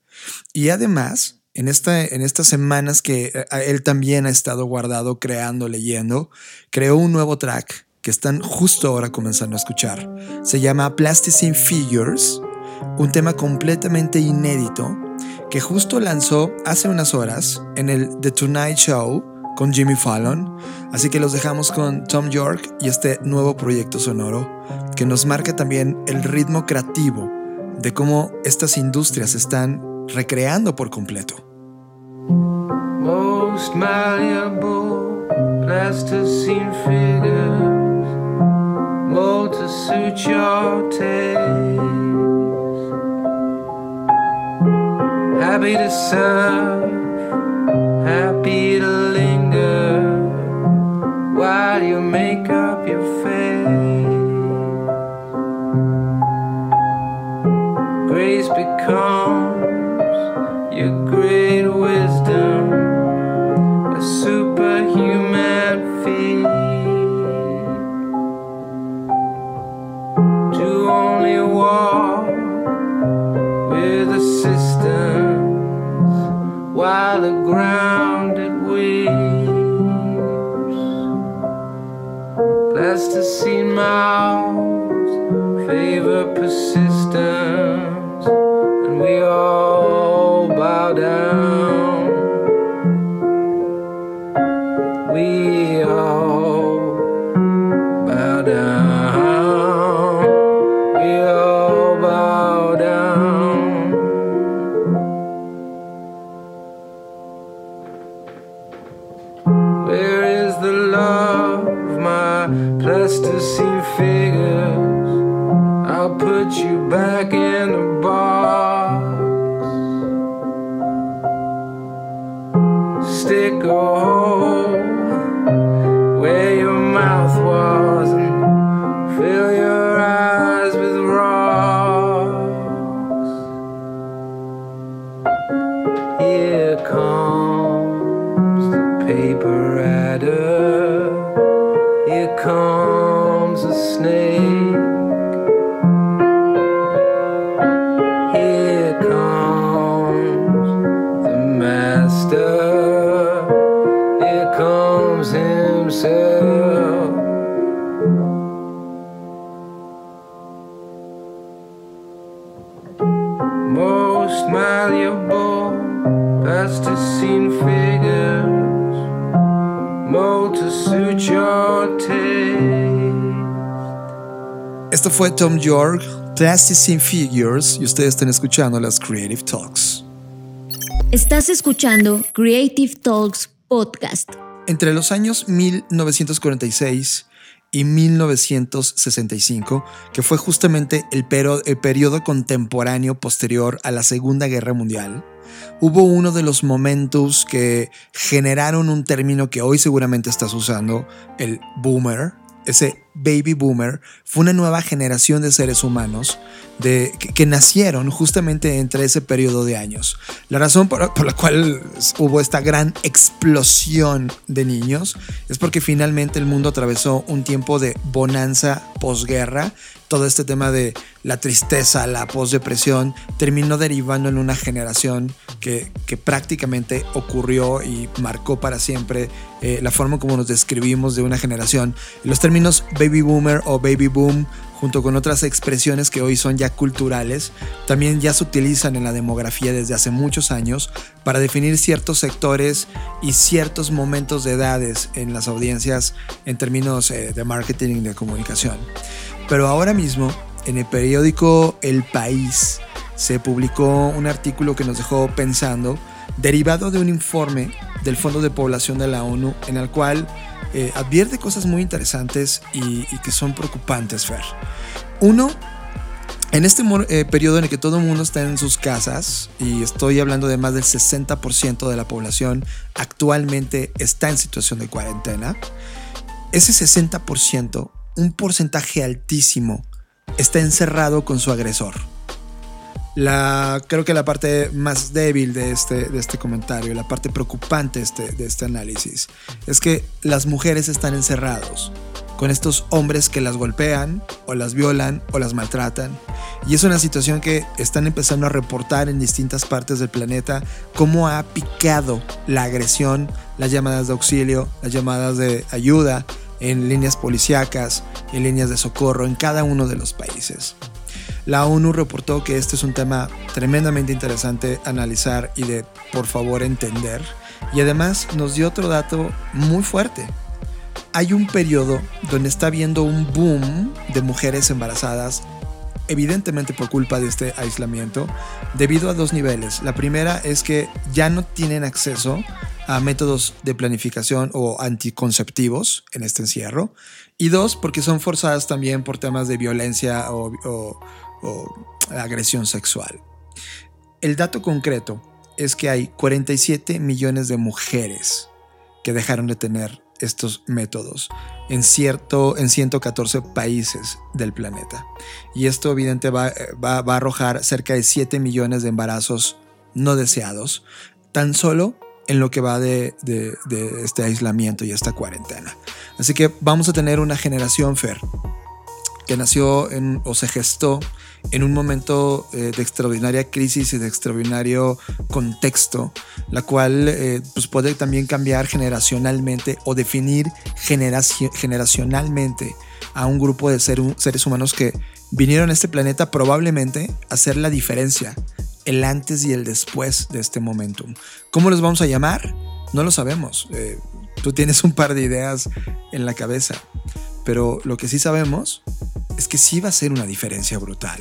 Y además, en, esta, en estas semanas que eh, él también ha estado guardado, creando, leyendo, creó un nuevo track que están justo ahora comenzando a escuchar. Se llama Plasticine Figures, un tema completamente inédito que justo lanzó hace unas horas en el The Tonight Show con Jimmy Fallon. Así que los dejamos con Tom York y este nuevo proyecto sonoro que nos marca también el ritmo creativo de cómo estas industrias están recreando por completo. Happy to happy to while you make up your face. Grace becomes your great wisdom, a superhuman feat. To only walk while the ground it weeps. Plasticine mouths favor persistence, and we all bow down. Esto fue Tom York, Plasticine Figures, y ustedes están escuchando las Creative Talks. Estás escuchando Creative Talks Podcast. Entre los años 1946 y 1965, que fue justamente el, el periodo contemporáneo posterior a la Segunda Guerra Mundial, hubo uno de los momentos que generaron un término que hoy seguramente estás usando, el boomer, ese baby boomer, fue una nueva generación de seres humanos de, que, nacieron justamente entre ese periodo de años. La razón por, por, la cual hubo esta gran explosión de niños es porque finalmente el mundo atravesó un tiempo de bonanza posguerra todo este tema de la tristeza, la posdepresión, terminó derivando en una generación que, prácticamente ocurrió y marcó para siempre eh, la forma como nos describimos de una generación. Los términos baby boomer o baby boom junto con otras expresiones que hoy son ya culturales, también ya se utilizan en la demografía desde hace muchos años para definir ciertos sectores y ciertos momentos de edades en las audiencias en términos eh, de marketing y de comunicación. Pero ahora mismo, en el periódico El País, se publicó un artículo que nos dejó pensando, derivado de un informe del Fondo de Población de la ONU, en el cual eh, advierte cosas muy interesantes y, que son preocupantes, Fer. Uno, en este eh, periodo en el que todo el mundo está en sus casas, y estoy hablando de más del 60% de la población actualmente está en situación de cuarentena, ese 60%, un porcentaje altísimo, está encerrado con su agresor la, creo que la parte más débil de este, de este comentario, la parte preocupante este, de este análisis, es que las mujeres están encerrados con estos hombres que las golpean o las violan o las maltratan. Y es una situación que están empezando a reportar en distintas partes del planeta, cómo ha picado la agresión, las llamadas de auxilio, las llamadas de ayuda en líneas policíacas, en líneas de socorro en cada uno de los países. La ONU reportó que este es un tema tremendamente interesante analizar y de por favor entender. Y además nos dio otro dato muy fuerte. Hay un periodo donde está habiendo un boom de mujeres embarazadas, evidentemente por culpa de este aislamiento, debido a dos niveles. La primera es que ya no tienen acceso a métodos de planificación o anticonceptivos en este encierro. Y dos, porque son forzadas también por temas de violencia o, o agresión sexual. El dato concreto es que hay 47 millones de mujeres que dejaron de tener estos métodos en, cierto, en 114 países del planeta. Y esto evidentemente va, va, va, a arrojar cerca de 7 millones de embarazos no deseados, tan solo en lo que va de, de, de este aislamiento y esta cuarentena. Así que vamos a tener una generación, Fer, que nació en, o se gestó en un momento eh, de extraordinaria crisis y de extraordinario contexto, la cual eh, pues puede también cambiar generacionalmente o definir generacionalmente a un grupo de seres humanos que vinieron a este planeta probablemente a hacer la diferencia, el antes y el después de este momentum. ¿Cómo los vamos a llamar? No lo sabemos. Eh, tú tienes un par de ideas en la cabeza, pero lo que sí sabemos es que sí va a ser una diferencia brutal.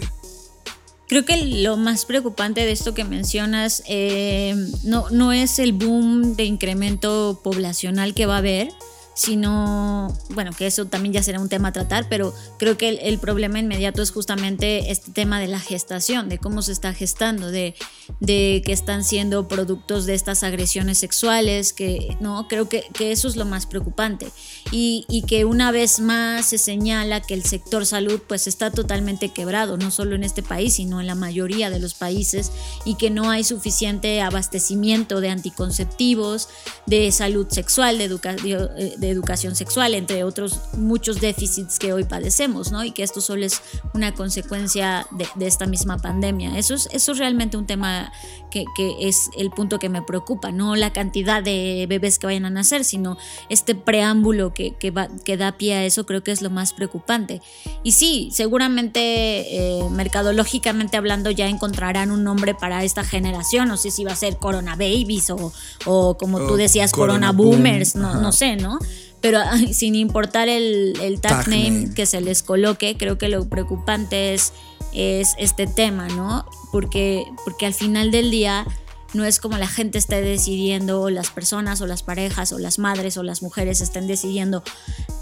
Creo que lo más preocupante de esto que mencionas eh, no, no es el boom de incremento poblacional que va a haber, sino, bueno, que eso también ya será un tema a tratar, pero creo que el, problema inmediato es justamente este tema de la gestación, de cómo se está gestando, de, de que están siendo productos de estas agresiones sexuales, que no, creo que, que eso es lo más preocupante. Y, y, que una vez más se señala que el sector salud pues está totalmente quebrado, no solo en este país, sino en la mayoría de los países, y que no hay suficiente abastecimiento de anticonceptivos, de salud sexual, de educación. De educación sexual, entre otros muchos déficits que hoy padecemos, ¿no? Y que esto solo es una consecuencia de, esta misma pandemia. Eso es, eso es realmente un tema que, es el punto que me preocupa, no la cantidad de bebés que vayan a nacer, sino este preámbulo que, que, va, que da pie a eso, creo que es lo más preocupante. Y sí, seguramente eh, mercadológicamente hablando ya encontrarán un nombre para esta generación, no sé si va a ser Corona Babies o, o como tú decías, Corona, Boomers, no, no sé, ¿no? Pero sin importar el, el tag, name, que se les coloque, creo que lo preocupante es, es este tema, ¿no? Porque, porque al final del día no es como la gente esté decidiendo, o las personas, o las parejas, o las madres, o las mujeres estén decidiendo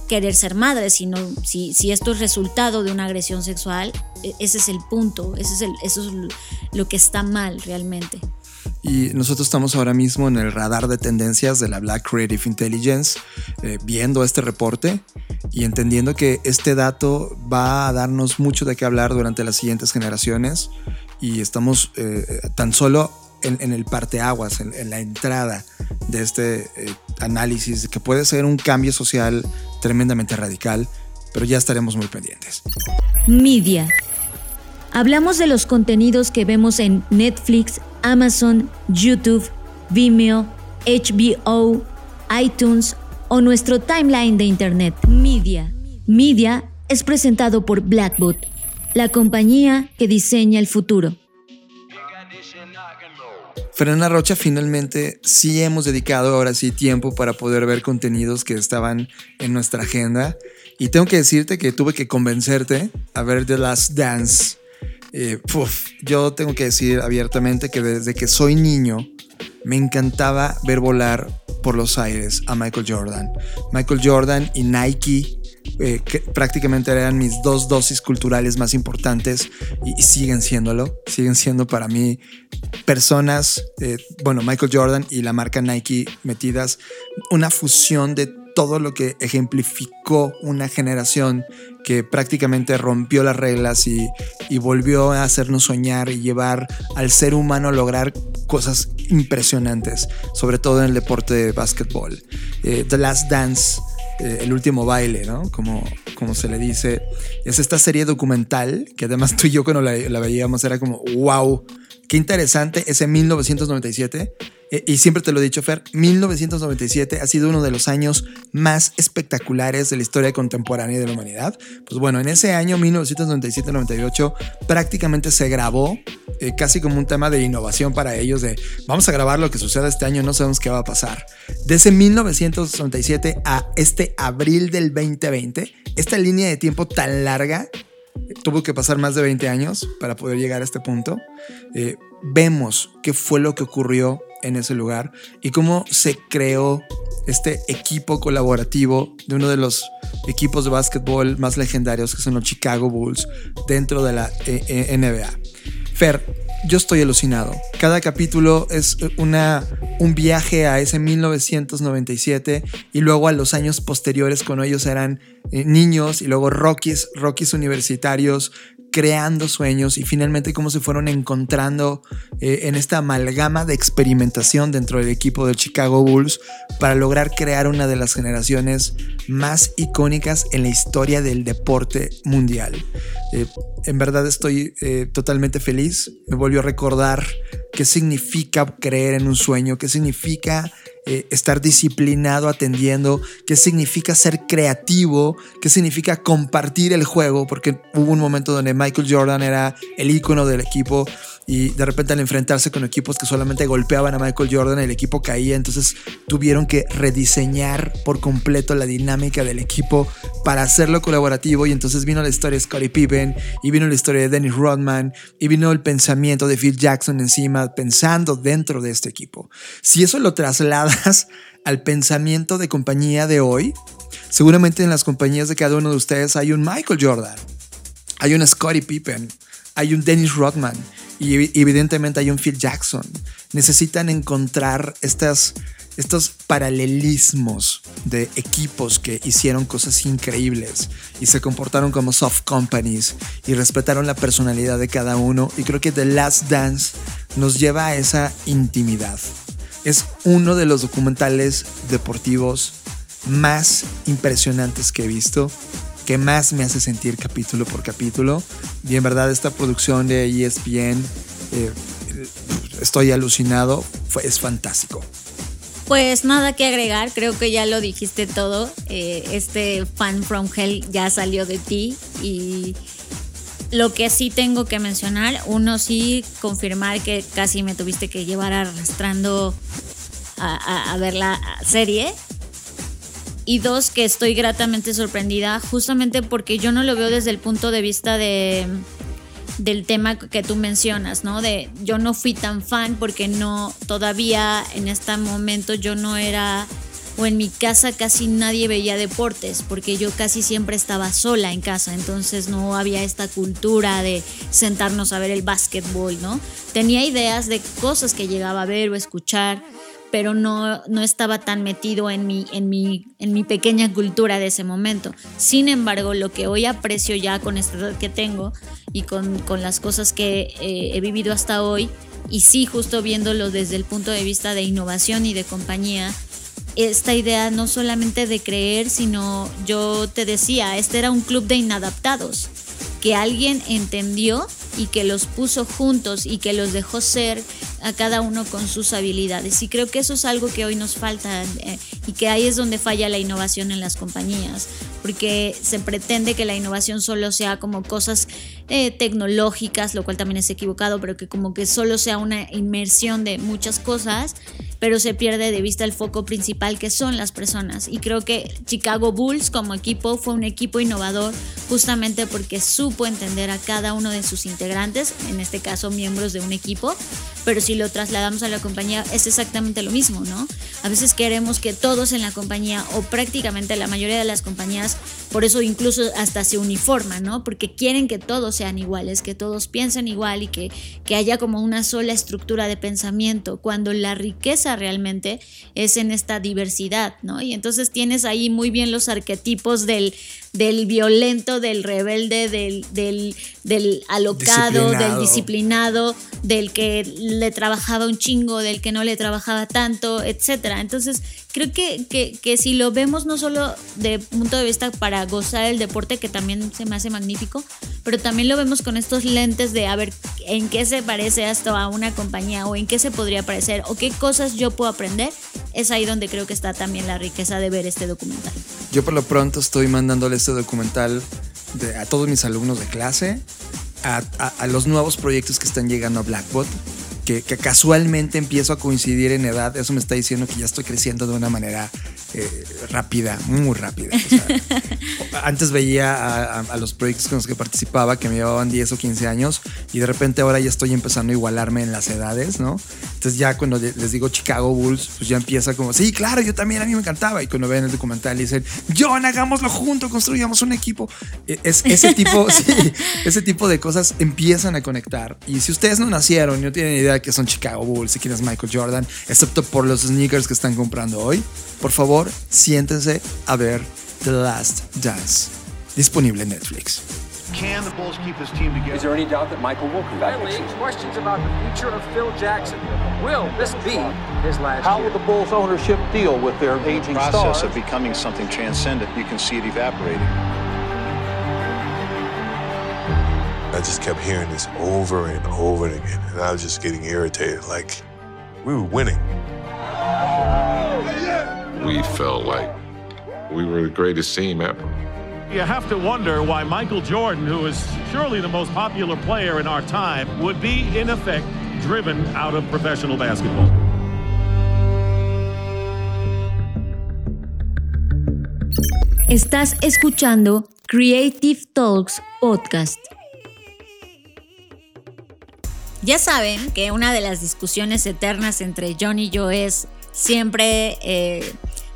querer ser madres, sino si, si esto es resultado de una agresión sexual, e, ese es el punto, ese es el, eso es lo que está mal realmente. Y nosotros estamos ahora mismo en el radar de tendencias de la Black Creative Intelligence, eh, viendo este reporte y entendiendo que este dato va a darnos mucho de qué hablar durante las siguientes generaciones. Y estamos eh, tan solo en, el parteaguas, en, en la entrada de este eh, análisis, que puede ser un cambio social tremendamente radical pero ya estaremos muy pendientes. Media. Hablamos de los contenidos que vemos en Netflix, Amazon, YouTube, Vimeo, HBO, iTunes o nuestro timeline de Internet. Media. Media es presentado por Blackbot, la compañía que diseña el futuro. Fernanda Rocha, finalmente sí hemos dedicado ahora sí tiempo para poder ver contenidos que estaban en nuestra agenda. Y tengo que decirte que tuve que convencerte a ver The Last Dance. Eh, yo tengo que decir abiertamente que desde que soy niño me encantaba ver volar por los aires a Michael Jordan. Michael Jordan y Nike eh, que prácticamente eran mis dos dosis culturales más importantes y, siguen siéndolo, siguen siendo para mí personas, eh, bueno, Michael Jordan y la marca Nike metidas, una fusión de todo lo que ejemplificó una generación que prácticamente rompió las reglas y, volvió a hacernos soñar y llevar al ser humano a lograr cosas impresionantes, sobre todo en el deporte de básquetbol. Eh, The Last Dance eh, el último baile, ¿no? Como, como se le dice. Es esta serie documental que además tú y yo cuando la, la veíamos era como, wow, qué interesante ese 1997 eh, y siempre te lo he dicho, Fer, 1997 ha sido uno de los años más espectaculares de la historia contemporánea de la humanidad. Pues bueno, en ese año 1997-98 prácticamente se grabó eh, casi como un tema de innovación para ellos, de vamos a grabar lo que suceda este año, no sabemos qué va a pasar. Desde 1997 a este abril del 2020, esta línea de tiempo tan larga tuvo que pasar más de 20 años para poder llegar a este punto. Eh, vemos qué fue lo que ocurrió en ese lugar y cómo se creó este equipo colaborativo de uno de los equipos de básquetbol más legendarios que son los Chicago Bulls dentro de la eh, eh, NBA. Fer, yo estoy alucinado. Cada capítulo es una, un viaje a ese 1997 y luego a los años posteriores cuando ellos eran eh, niños y luego Rockies, Rockies universitarios, creando sueños y finalmente cómo se fueron encontrando eh, en esta amalgama de experimentación dentro del equipo de Chicago Bulls para lograr crear una de las generaciones más icónicas en la historia del deporte mundial. Eh, en verdad estoy eh, totalmente feliz, me volvió a recordar qué significa creer en un sueño, qué significa eh, estar disciplinado atendiendo, qué significa ser creativo, qué significa compartir el juego, porque hubo un momento donde Michael Jordan era el ícono del equipo y de repente al enfrentarse con equipos que solamente golpeaban a Michael Jordan, el equipo caía, entonces tuvieron que rediseñar por completo la dinámica del equipo para hacerlo colaborativo y entonces vino la historia de Scottie Pippen y vino la historia de Dennis Rodman y vino el pensamiento de Phil Jackson encima pensando dentro de este equipo. Si eso lo trasladas al pensamiento de compañía de hoy, seguramente en las compañías de cada uno de ustedes hay un Michael Jordan, hay un Scottie Pippen, hay un Dennis Rodman y evidentemente hay un Phil Jackson. Necesitan encontrar estas, estos paralelismos de equipos que hicieron cosas increíbles y se comportaron como soft companies y respetaron la personalidad de cada uno. Y creo que The Last Dance nos lleva a esa intimidad. Es uno de los documentales deportivos más impresionantes que he visto que más me hace sentir capítulo por capítulo. Y en verdad esta producción de ESPN, eh, estoy alucinado, es fantástico. Pues nada que agregar, creo que ya lo dijiste todo. Eh, este fan from hell ya salió de ti y lo que sí tengo que mencionar, uno sí confirmar que casi me tuviste que llevar arrastrando a ver la serie y dos, que estoy gratamente sorprendida justamente porque yo no lo veo desde el punto de vista de del tema que tú mencionas, ¿no? De yo no fui tan fan porque no todavía en este momento yo no era o en mi casa casi nadie veía deportes porque yo casi siempre estaba sola en casa, entonces no había esta cultura de sentarnos a ver el básquetbol, ¿no? Tenía ideas de cosas que llegaba a ver o escuchar, pero no, no estaba tan metido en mi, en, mi, en mi pequeña cultura de ese momento. Sin embargo, lo que hoy aprecio ya con esta edad que tengo y con, con las cosas que eh, he vivido hasta hoy, y sí, justo viéndolo desde el punto de vista de innovación y de compañía, esta idea no solamente de creer, sino yo te decía, este era un club de inadaptados, que alguien entendió y que los puso juntos y que los dejó ser a cada uno con sus habilidades. Y creo que eso es algo que hoy nos falta eh, y que ahí es donde falla la innovación en las compañías, porque se pretende que la innovación solo sea como cosas eh, tecnológicas, lo cual también es equivocado, pero que como que solo sea una inmersión de muchas cosas, pero se pierde de vista el foco principal que son las personas. Y creo que Chicago Bulls como equipo fue un equipo innovador justamente porque supo entender a cada uno de sus integrantes, en este caso miembros de un equipo, pero si lo trasladamos a la compañía es exactamente lo mismo, ¿no? A veces queremos que todos en la compañía o prácticamente la mayoría de las compañías, por eso incluso hasta se uniforman, ¿no? Porque quieren que todos sean iguales, que todos piensen igual y que, que haya como una sola estructura de pensamiento, cuando la riqueza realmente es en esta diversidad, ¿no? Y entonces tienes ahí muy bien los arquetipos del, del violento, del rebelde, del, del, del alocado, del disciplinado, del que le trabajaba un chingo, del que no le trabajaba tanto, etcétera. Entonces, creo que, que, que, si lo vemos no solo de punto de vista para gozar el deporte, que también se me hace magnífico, pero también lo vemos con estos lentes de a ver en qué se parece esto a una compañía o en qué se podría parecer o qué cosas yo puedo aprender, es ahí donde creo que está también la riqueza de ver este documental. Yo por lo pronto estoy mandándole este documental a todos mis alumnos de clase, a, a, los nuevos proyectos que están llegando a Blackbot, que, que, casualmente empiezo a coincidir en edad. Eso me está diciendo que ya estoy creciendo de una manera eh, rápida, muy rápida. antes veía a, los proyectos con los que participaba que me llevaban 10 o 15 años y de repente ahora ya estoy empezando a igualarme en las edades, ¿no? Entonces ya cuando les digo Chicago Bulls, pues ya empieza como, sí, claro, yo también, a mí me encantaba. Y cuando ven el documental y dicen, John, hagámoslo juntos, construyamos un equipo. E, es, ese, tipo, sí, ese tipo de cosas empiezan a conectar. Y si ustedes no nacieron, no tienen idea de que son Chicago Bulls y quién es Michael Jordan, excepto por los sneakers que están comprando hoy, por favor, siéntense a ver The Last Dance, disponible en Netflix. Can the Bulls keep this team together? Is there any doubt that Michael will come back Finally, questions about the future of Phil Jackson. Will this be his last How year? will the Bulls ownership deal with their aging the process of becoming something transcendent, you can see it evaporating. I just kept hearing this over and over again, and I was just getting irritated. Like, we were winning we felt like we were the greatest team ever. You have to wonder why Michael Jordan, who is surely the most popular player in our time, would be, in effect, driven out of professional basketball. Estás escuchando Creative Talks Podcast. Ya saben que una de las discusiones eternas entre John y yo es siempre eh,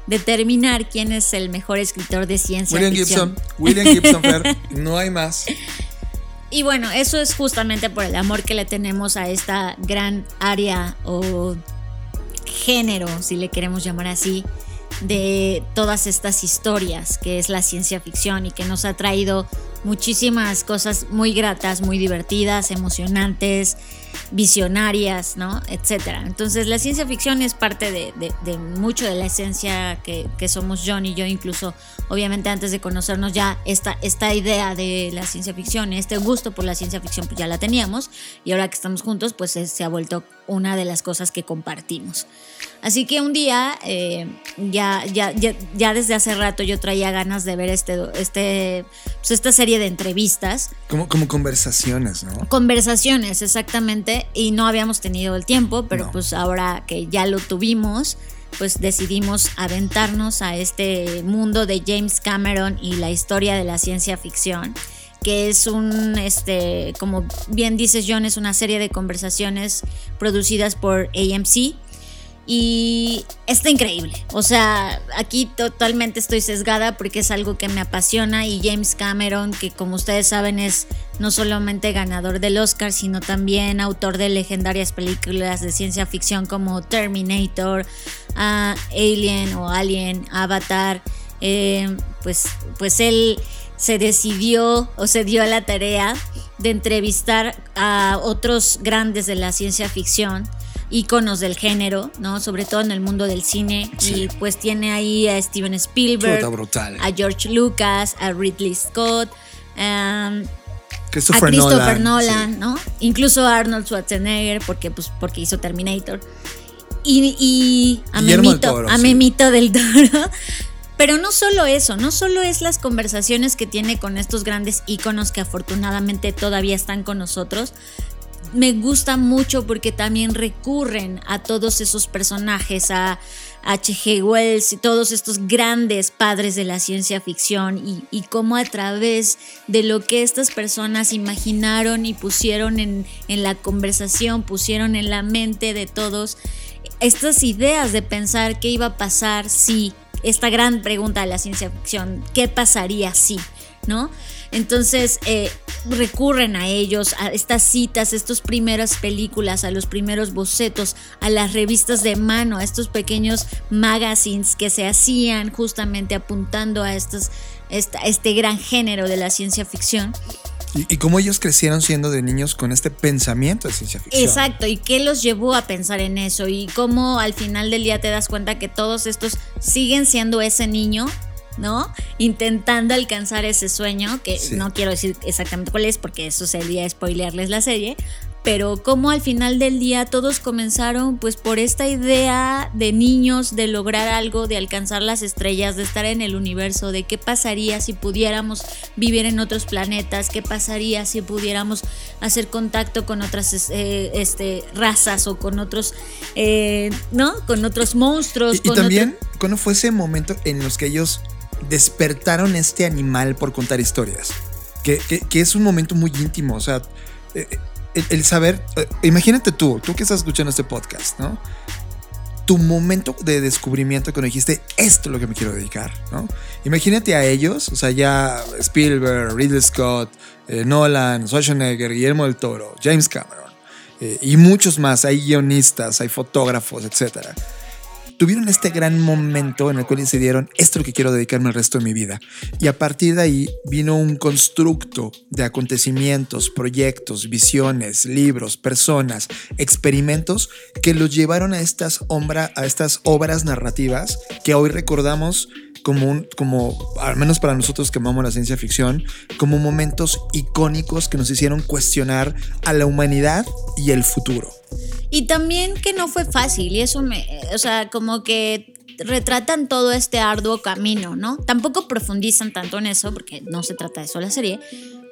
determinar quién es el mejor escritor de ciencia William ficción. Gibson, William Gibson, Fer, no hay más. Y bueno, eso es justamente por el amor que le tenemos a esta gran área o género, si le queremos llamar así, de todas estas historias que es la ciencia ficción y que nos ha traído muchísimas cosas muy gratas, muy divertidas, emocionantes, visionarias, ¿no? Etcétera. Entonces la ciencia ficción es parte de, mucho de la esencia que, somos John y yo, incluso obviamente antes de conocernos ya esta, esta idea de la ciencia ficción, este gusto por la ciencia ficción pues ya la teníamos y ahora que estamos juntos pues se ha vuelto una de las cosas que compartimos. Así que un día, eh, ya, ya, ya, desde hace rato yo traía ganas de ver este, este, pues esta serie de entrevistas. Como, como conversaciones, ¿no? Conversaciones, exactamente. Y no habíamos tenido el tiempo, pero pues ahora que ya lo tuvimos, pues decidimos aventarnos a este mundo de James Cameron y la historia de la ciencia ficción que es un, este, como bien dices John, es una serie de conversaciones producidas por AMC y está increíble. O sea, aquí totalmente estoy sesgada porque es algo que me apasiona y James Cameron, que como ustedes saben es no solamente ganador del Oscar, sino también autor de legendarias películas de ciencia ficción como Terminator, ah, Alien o Alien, Avatar, eh, pues, pues él se decidió o se dio a la tarea de entrevistar a otros grandes de la ciencia ficción íconos del género, ¿no? Sobre todo en el mundo del cine. Y pues tiene ahí a Steven Spielberg, a George Lucas, a Ridley Scott, um, Christopher a Christopher Nolan, ¿no? Incluso a Arnold Schwarzenegger, porque, pues, porque hizo Terminator. Y, y a, Memito, a Memito del Toro. Pero no solo eso, no solo es las conversaciones que tiene con estos grandes íconos que afortunadamente todavía están con nosotros, me gusta mucho porque también recurren a todos esos personajes, a H.G. Wells y todos estos grandes padres de la ciencia ficción y, cómo a través de lo que estas personas imaginaron y pusieron en, en la conversación, pusieron en la mente de todos estas ideas de pensar qué iba a pasar si, esta gran pregunta de la ciencia ficción, ¿qué pasaría si? ¿No? Entonces eh, recurren a ellos, a estas citas, a estas primeras películas, a los primeros bocetos, a las revistas de mano, a estos pequeños magazines que se hacían justamente apuntando a estos, este gran género de la ciencia ficción. Y, cómo ellos crecieron siendo de niños con este pensamiento de ciencia ficción. Exacto, y qué los llevó a pensar en eso, y cómo al final del día te das cuenta que todos estos siguen siendo ese niño ¿no? Intentando alcanzar ese sueño, que no quiero decir exactamente cuál es porque eso sería spoilearles la serie, pero como al final del día todos comenzaron pues por esta idea de niños de lograr algo, de alcanzar las estrellas, de estar en el universo, de qué pasaría si pudiéramos vivir en otros planetas, qué pasaría si pudiéramos hacer contacto con otras eh, este, razas o con otros, eh, ¿no? Con otros monstruos. Y, también, ¿cuándo fue ese momento en los que ellos despertaron este animal por contar historias. Que, es un momento muy íntimo, o sea, eh, el, saber, eh, imagínate tú, tú que estás escuchando este podcast, ¿no? Tu momento de descubrimiento cuando dijiste, esto es lo que me quiero dedicar, ¿no? Imagínate a ellos, o sea, ya Spielberg, Ridley Scott, eh, Nolan, Schwarzenegger, Guillermo del Toro, James Cameron, y muchos más, hay guionistas, hay fotógrafos, etcétera tuvieron este gran momento en el cual decidieron, esto es lo que quiero dedicarme el resto de mi vida. Y a partir de ahí vino un constructo de acontecimientos, proyectos, visiones, libros, personas, experimentos que los llevaron a estas, obras narrativas que hoy recordamos como, como, al menos para nosotros que amamos la ciencia ficción, como momentos icónicos que nos hicieron cuestionar a la humanidad y el futuro. Y también que no fue fácil, y eso me, o sea, como que retratan todo este arduo camino, ¿no? Tampoco profundizan tanto en eso, porque no se trata de eso la serie,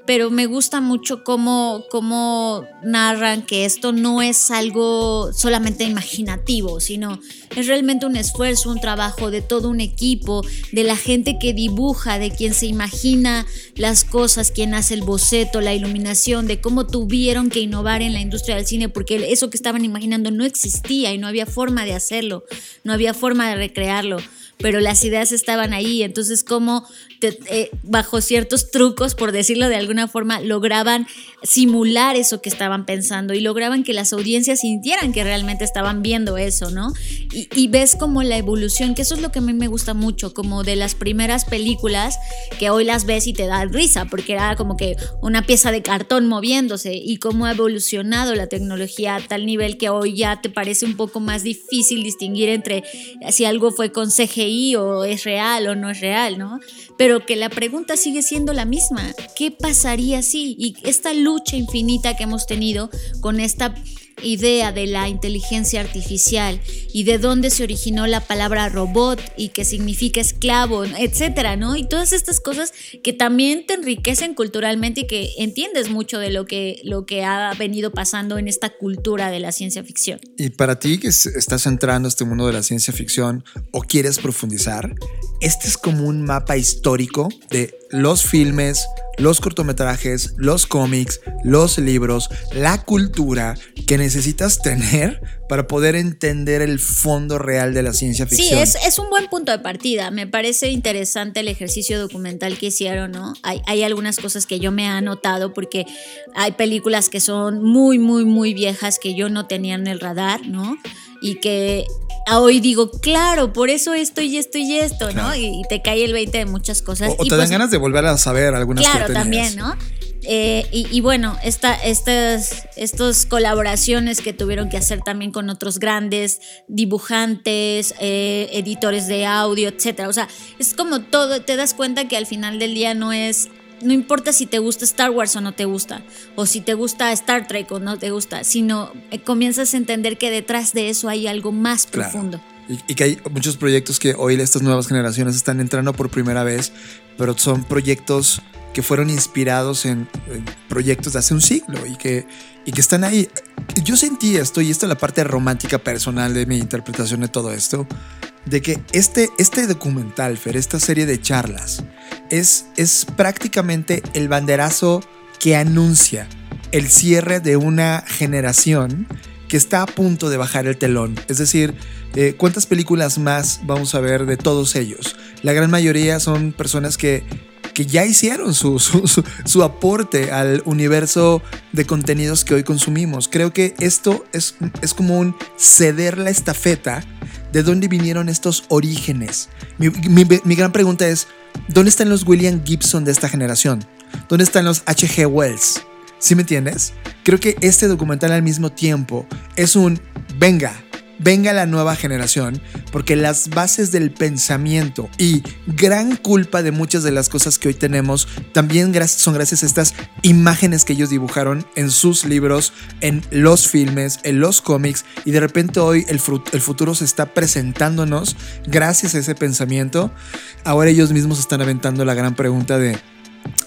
pero me gusta mucho cómo, cómo narran que esto no es algo solamente imaginativo, sino es realmente un esfuerzo, un trabajo de todo un equipo, de la gente que dibuja, de quien se imagina las cosas, quien hace el boceto, la iluminación, de cómo tuvieron que innovar en la industria del cine, porque eso que estaban imaginando no existía y no había forma de hacerlo, no había forma de recrearlo pero las ideas estaban ahí, entonces como eh, bajo ciertos trucos, por decirlo de alguna forma, lograban simular eso que estaban pensando y lograban que las audiencias sintieran que realmente estaban viendo eso, ¿no? Y, ves como la evolución, que eso es lo que a mí me gusta mucho, como de las primeras películas que hoy las ves y te da risa, porque era como que una pieza de cartón moviéndose y cómo ha evolucionado la tecnología a tal nivel que hoy ya te parece un poco más difícil distinguir entre si algo fue con CGI o es real o no es real, ¿no? Pero que la pregunta sigue siendo la misma, ¿qué pasaría si? Y esta lucha infinita que hemos tenido con esta idea de la inteligencia artificial y de dónde se originó la palabra robot y que significa esclavo, etcétera, ¿no? Y todas estas cosas que también te enriquecen culturalmente y que entiendes mucho de lo que, lo que ha venido pasando en esta cultura de la ciencia ficción. Y para ti que estás entrando a este mundo de la ciencia ficción o quieres profundizar, este es como un mapa histórico de los filmes, los cortometrajes, los cómics, los libros, la cultura que necesitas tener para poder entender el fondo real de la ciencia ficción. Sí, es, un buen punto de partida. Me parece interesante el ejercicio documental que hicieron, ¿no? Hay, hay algunas cosas que yo me he anotado porque hay películas que son muy, muy, muy viejas que yo no tenía en el radar, ¿no? Y que hoy digo, claro, por eso esto y esto y esto, ¿no? Y, te cae el 20 de muchas cosas. O, te dan pues ganas de volver a saber algunas Claro, también, ¿no? Eh, y, bueno, esta, estas, estas colaboraciones que tuvieron que hacer también con otros grandes dibujantes, eh, editores de audio, etcétera. O sea, es como todo, te das cuenta que al final del día no es no importa si te gusta Star Wars o no te gusta, o si te gusta Star Trek o no te gusta, sino eh, comienzas a entender que detrás de eso hay algo más profundo. Y, que hay muchos proyectos que hoy estas nuevas generaciones están entrando por primera vez, pero son proyectos que fueron inspirados en, proyectos de hace un siglo y que, y que están ahí. Yo sentí esto, y esta es la parte romántica personal de mi interpretación de todo esto, de que este, este documental, Fer, esta serie de charlas, es, es prácticamente el banderazo que anuncia el cierre de una generación que está a punto de bajar el telón. Es decir, eh, ¿cuántas películas más vamos a ver de todos ellos? La gran mayoría son personas que, que ya hicieron su, su, aporte al universo de contenidos que hoy consumimos. Creo que esto es, es como un ceder la estafeta de dónde vinieron estos orígenes. Mi, mi gran pregunta es, ¿dónde están los William Gibson de esta generación? ¿Dónde están los H.G. Wells? ¿Sí me entiendes? Creo que este documental al mismo tiempo es un venga, venga la nueva generación, porque las bases del pensamiento y gran culpa de muchas de las cosas que hoy tenemos también son gracias a estas imágenes que ellos dibujaron en sus libros, en los filmes, en los cómics, y de repente hoy el, futuro se está presentándonos gracias a ese pensamiento. Ahora ellos mismos están aventando la gran pregunta de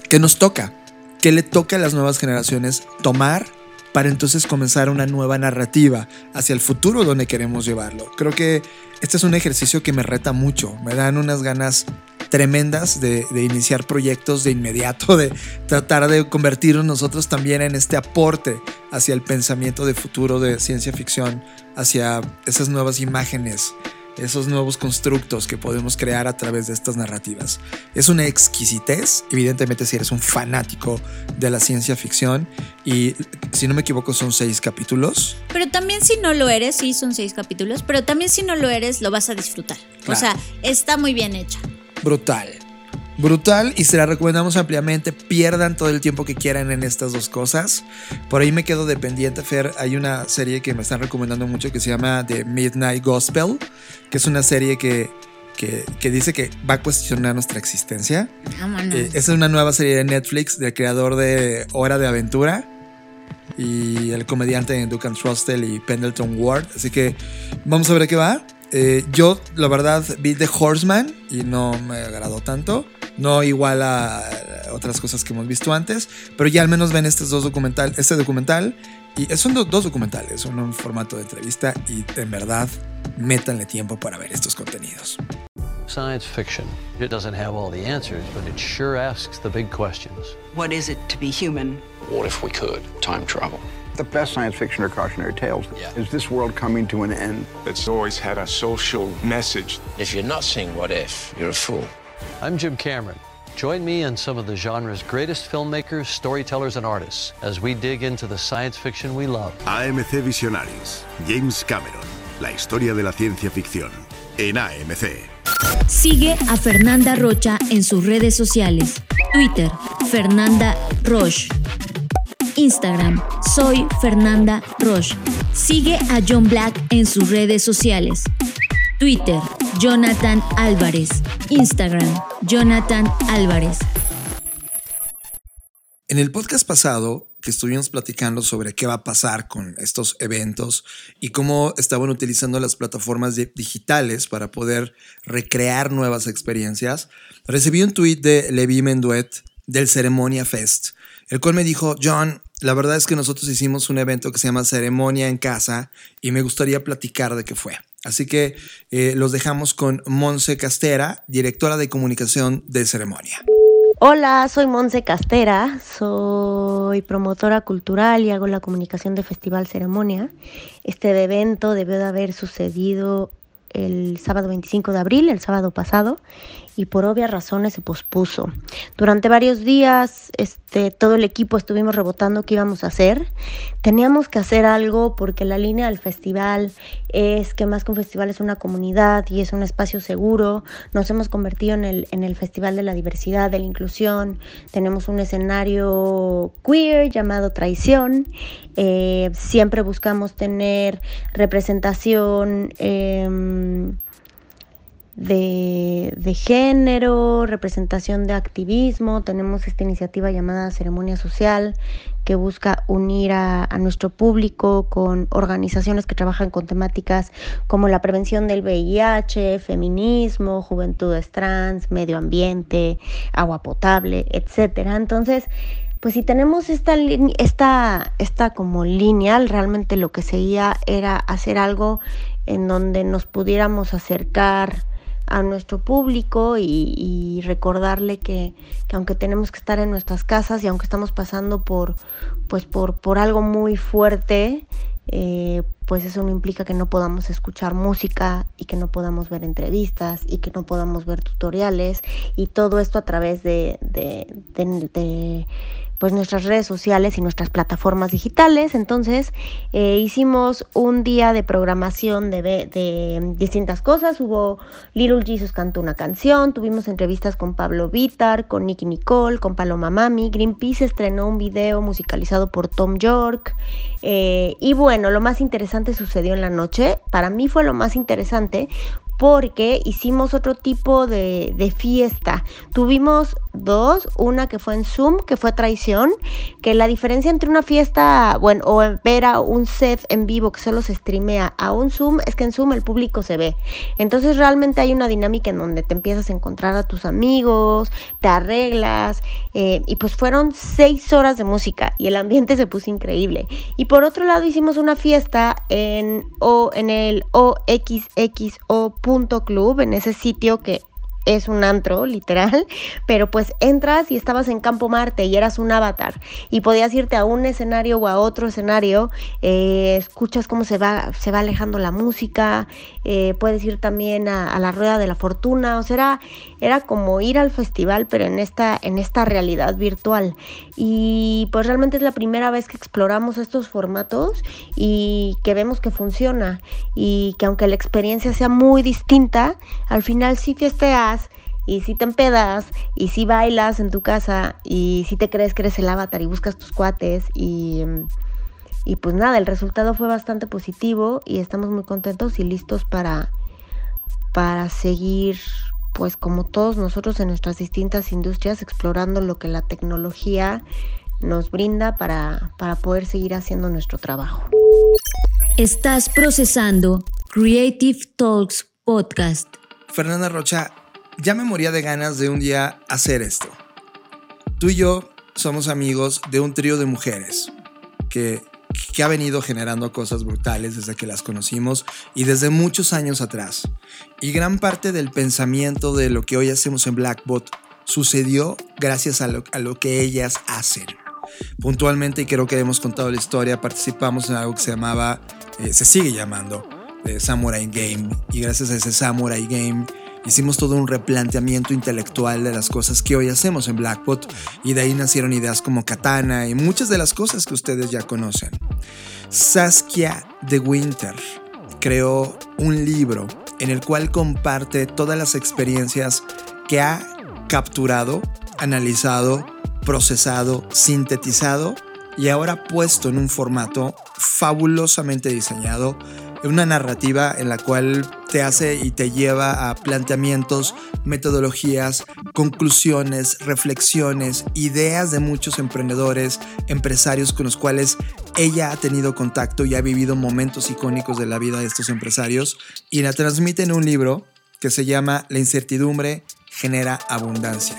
¿qué nos toca? ¿Qué le toca a las nuevas generaciones tomar para entonces comenzar una nueva narrativa hacia el futuro donde queremos llevarlo? Creo que este es un ejercicio que me reta mucho, me dan unas ganas tremendas de, iniciar proyectos de inmediato, de tratar de convertirnos nosotros también en este aporte hacia el pensamiento de futuro de ciencia ficción, hacia esas nuevas imágenes esos nuevos constructos que podemos crear a través de estas narrativas. Es una exquisitez, evidentemente si eres un fanático de la ciencia ficción y si no me equivoco son seis capítulos. Pero también si no lo eres, sí son seis capítulos, pero también si no lo eres lo vas a disfrutar. O sea, está muy bien hecha. Brutal brutal y se la recomendamos ampliamente. Pierdan todo el tiempo que quieran en estas dos cosas. Por ahí me quedo dependiente, Fer. Hay una serie que me están recomendando mucho que se llama The Midnight Gospel, que es una serie que, que, dice que va a cuestionar nuestra existencia. Eh, es una nueva serie de Netflix del creador de Hora de Aventura y el comediante Duncan Trussell y Pendleton Ward. Así que vamos a ver qué va. Eh, yo, la verdad, vi The Horseman y no me agradó tanto. No igual a otras cosas que hemos visto antes, pero ya al menos ven estos dos documental, este documental. Y son dos documentales, son un formato de entrevista y en verdad métanle tiempo para ver estos contenidos. Science fiction. It doesn't have all the answers, but it sure asks the big questions. What is it to be human? What if we could time travel? The best science fiction or cautionary tales yeah. is this world coming to an end. It's always had a social message. If you're not seeing what if, you're a fool. I'm Jim Cameron. Join me and some of the genre's greatest filmmakers, storytellers, and artists as we dig into the science fiction we love. AMC Visionaries, James Cameron, la historia de la ciencia ficción, en AMC. Sigue a Fernanda Rocha en sus redes sociales. Twitter, Fernanda Roche. Instagram, soy Fernanda Roche. Sigue a John Black en sus redes sociales. Twitter, Jonathan Álvarez. Instagram, Jonathan Álvarez. En el podcast pasado que estuvimos platicando sobre qué va a pasar con estos eventos y cómo estaban utilizando las plataformas digitales para poder recrear nuevas experiencias, recibí un tweet de Levi Menduet del Ceremonia Fest, el cual me dijo, John, la verdad es que nosotros hicimos un evento que se llama Ceremonia en Casa y me gustaría platicar de qué fue. Así que eh, los dejamos con Monse Castera, directora de comunicación de Ceremonia. Hola, soy Monse Castera, soy promotora cultural y hago la comunicación de Festival Ceremonia. Este evento debió de haber sucedido el sábado 25 de abril, el sábado pasado, y por obvias razones se pospuso. Durante varios días, este, todo el equipo estuvimos rebotando qué íbamos a hacer. Teníamos que hacer algo porque la línea del festival es que más que un festival es una comunidad y es un espacio seguro. Nos hemos convertido en el, en el Festival de la Diversidad, de la Inclusión. Tenemos un escenario queer llamado Traición. Eh, siempre buscamos tener representación. Em, de, género, representación de activismo. Tenemos esta iniciativa llamada Ceremonia Social que busca unir a, nuestro público con organizaciones que trabajan con temáticas como la prevención del VIH, feminismo, juventudes trans, medio ambiente, agua potable, etcétera. Entonces, pues si tenemos esta, esta, esta como lineal, realmente lo que seguía era hacer algo en donde nos pudiéramos acercar a nuestro público y, recordarle que, aunque tenemos que estar en nuestras casas y aunque estamos pasando por, pues por, por algo muy fuerte, eh, pues eso no implica que no podamos escuchar música y que no podamos ver entrevistas y que no podamos ver tutoriales y todo esto a través de pues nuestras redes sociales y nuestras plataformas digitales. Entonces eh, hicimos un día de programación de, de, distintas cosas. Hubo Little Jesus cantó una canción, tuvimos entrevistas con Pablo Vitar, con Nicky Nicole, con Paloma Mami. Greenpeace estrenó un video musicalizado por Tom York. Eh, y bueno, lo más interesante sucedió en la noche. Para mí fue lo más interesante porque hicimos otro tipo de, de, fiesta. Tuvimos dos, una que fue en Zoom, que fue traición, que la diferencia entre una fiesta, bueno, o ver a un set en vivo que solo se streamea a un Zoom, es que en Zoom el público se ve. Entonces realmente hay una dinámica en donde te empiezas a encontrar a tus amigos, te arreglas, eh, y pues fueron seis horas de música y el ambiente se puso increíble. Y por otro lado hicimos una fiesta en, o, en el OXXO club, en ese sitio que es un antro, literal, pero pues entras y estabas en Campo Marte y eras un avatar y podías irte a un escenario o a otro escenario, eh, escuchas cómo se va, se va alejando la música, eh, puedes ir también a, la Rueda de la Fortuna, o sea, era, como ir al festival, pero en esta, en esta realidad virtual. Y pues realmente es la primera vez que exploramos estos formatos y que vemos que funciona y que aunque la experiencia sea muy distinta, al final sí festeas y si te empedas y si bailas en tu casa y si te crees que eres el avatar y buscas tus cuates y... Y pues nada, el resultado fue bastante positivo y estamos muy contentos y listos para, para seguir, pues como todos nosotros en nuestras distintas industrias, explorando lo que la tecnología nos brinda para, para poder seguir haciendo nuestro trabajo. Estás procesando Creative Talks Podcast. Fernanda Rocha, ya me moría de ganas de un día hacer esto. Tú y yo somos amigos de un trío de mujeres que que ha venido generando cosas brutales desde que las conocimos y desde muchos años atrás. Y gran parte del pensamiento de lo que hoy hacemos en Blackbot sucedió gracias a lo, que ellas hacen. Puntualmente, y creo que hemos contado la historia, participamos en algo que se llamaba, eh, se sigue llamando, eh, Samurai Game. Y gracias a ese Samurai Game Hicimos todo un replanteamiento intelectual de las cosas que hoy hacemos en Blackbot y de ahí nacieron ideas como Katana y muchas de las cosas que ustedes ya conocen. Saskia de Winter creó un libro en el cual comparte todas las experiencias que ha capturado, analizado, procesado, sintetizado y ahora puesto en un formato fabulosamente diseñado una narrativa en la cual te hace y te lleva a planteamientos, metodologías, conclusiones, reflexiones, ideas de muchos emprendedores, empresarios con los cuales ella ha tenido contacto y ha vivido momentos icónicos de la vida de estos empresarios y la transmite en un libro que se llama La incertidumbre genera abundancia.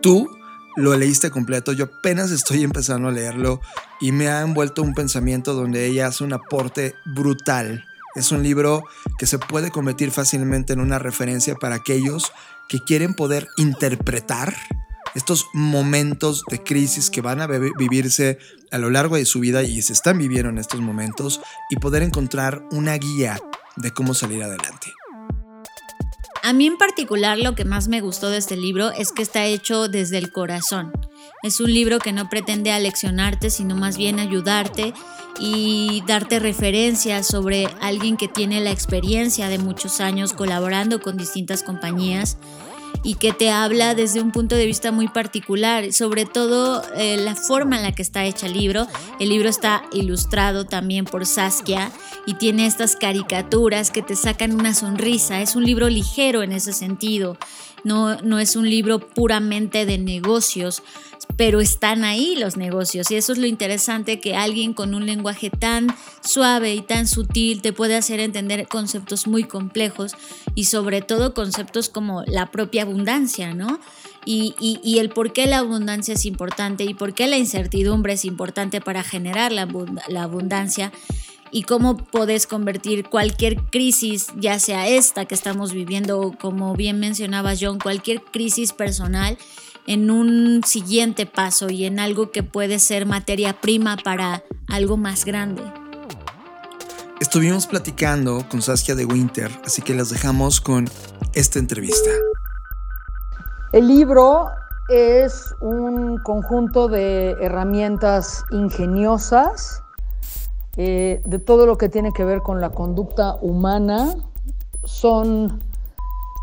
Tú lo leíste completo, yo apenas estoy empezando a leerlo y me ha envuelto un pensamiento donde ella hace un aporte brutal. Es un libro que se puede convertir fácilmente en una referencia para aquellos que quieren poder interpretar estos momentos de crisis que van a vivirse a lo largo de su vida y se están viviendo en estos momentos y poder encontrar una guía de cómo salir adelante. A mí en particular lo que más me gustó de este libro es que está hecho desde el corazón. Es un libro que no pretende aleccionarte, sino más bien ayudarte y darte referencias sobre alguien que tiene la experiencia de muchos años colaborando con distintas compañías y que te habla desde un punto de vista muy particular, sobre todo eh, la forma en la que está hecha el libro. El libro está ilustrado también por Saskia y tiene estas caricaturas que te sacan una sonrisa. Es un libro ligero en ese sentido. No, no es un libro puramente de negocios, pero están ahí los negocios y eso es lo interesante que alguien con un lenguaje tan suave y tan sutil te puede hacer entender conceptos muy complejos y sobre todo conceptos como la propia abundancia, ¿no? Y, y, el por qué la abundancia es importante y por qué la incertidumbre es importante para generar la, la abundancia y cómo podés convertir cualquier crisis, ya sea esta que estamos viviendo o como bien mencionaba John, cualquier crisis personal en un siguiente paso y en algo que puede ser materia prima para algo más grande. Estuvimos platicando con Saskia de Winter, así que las dejamos con esta entrevista. El libro es un conjunto de herramientas ingeniosas eh, de todo lo que tiene que ver con la conducta humana. Son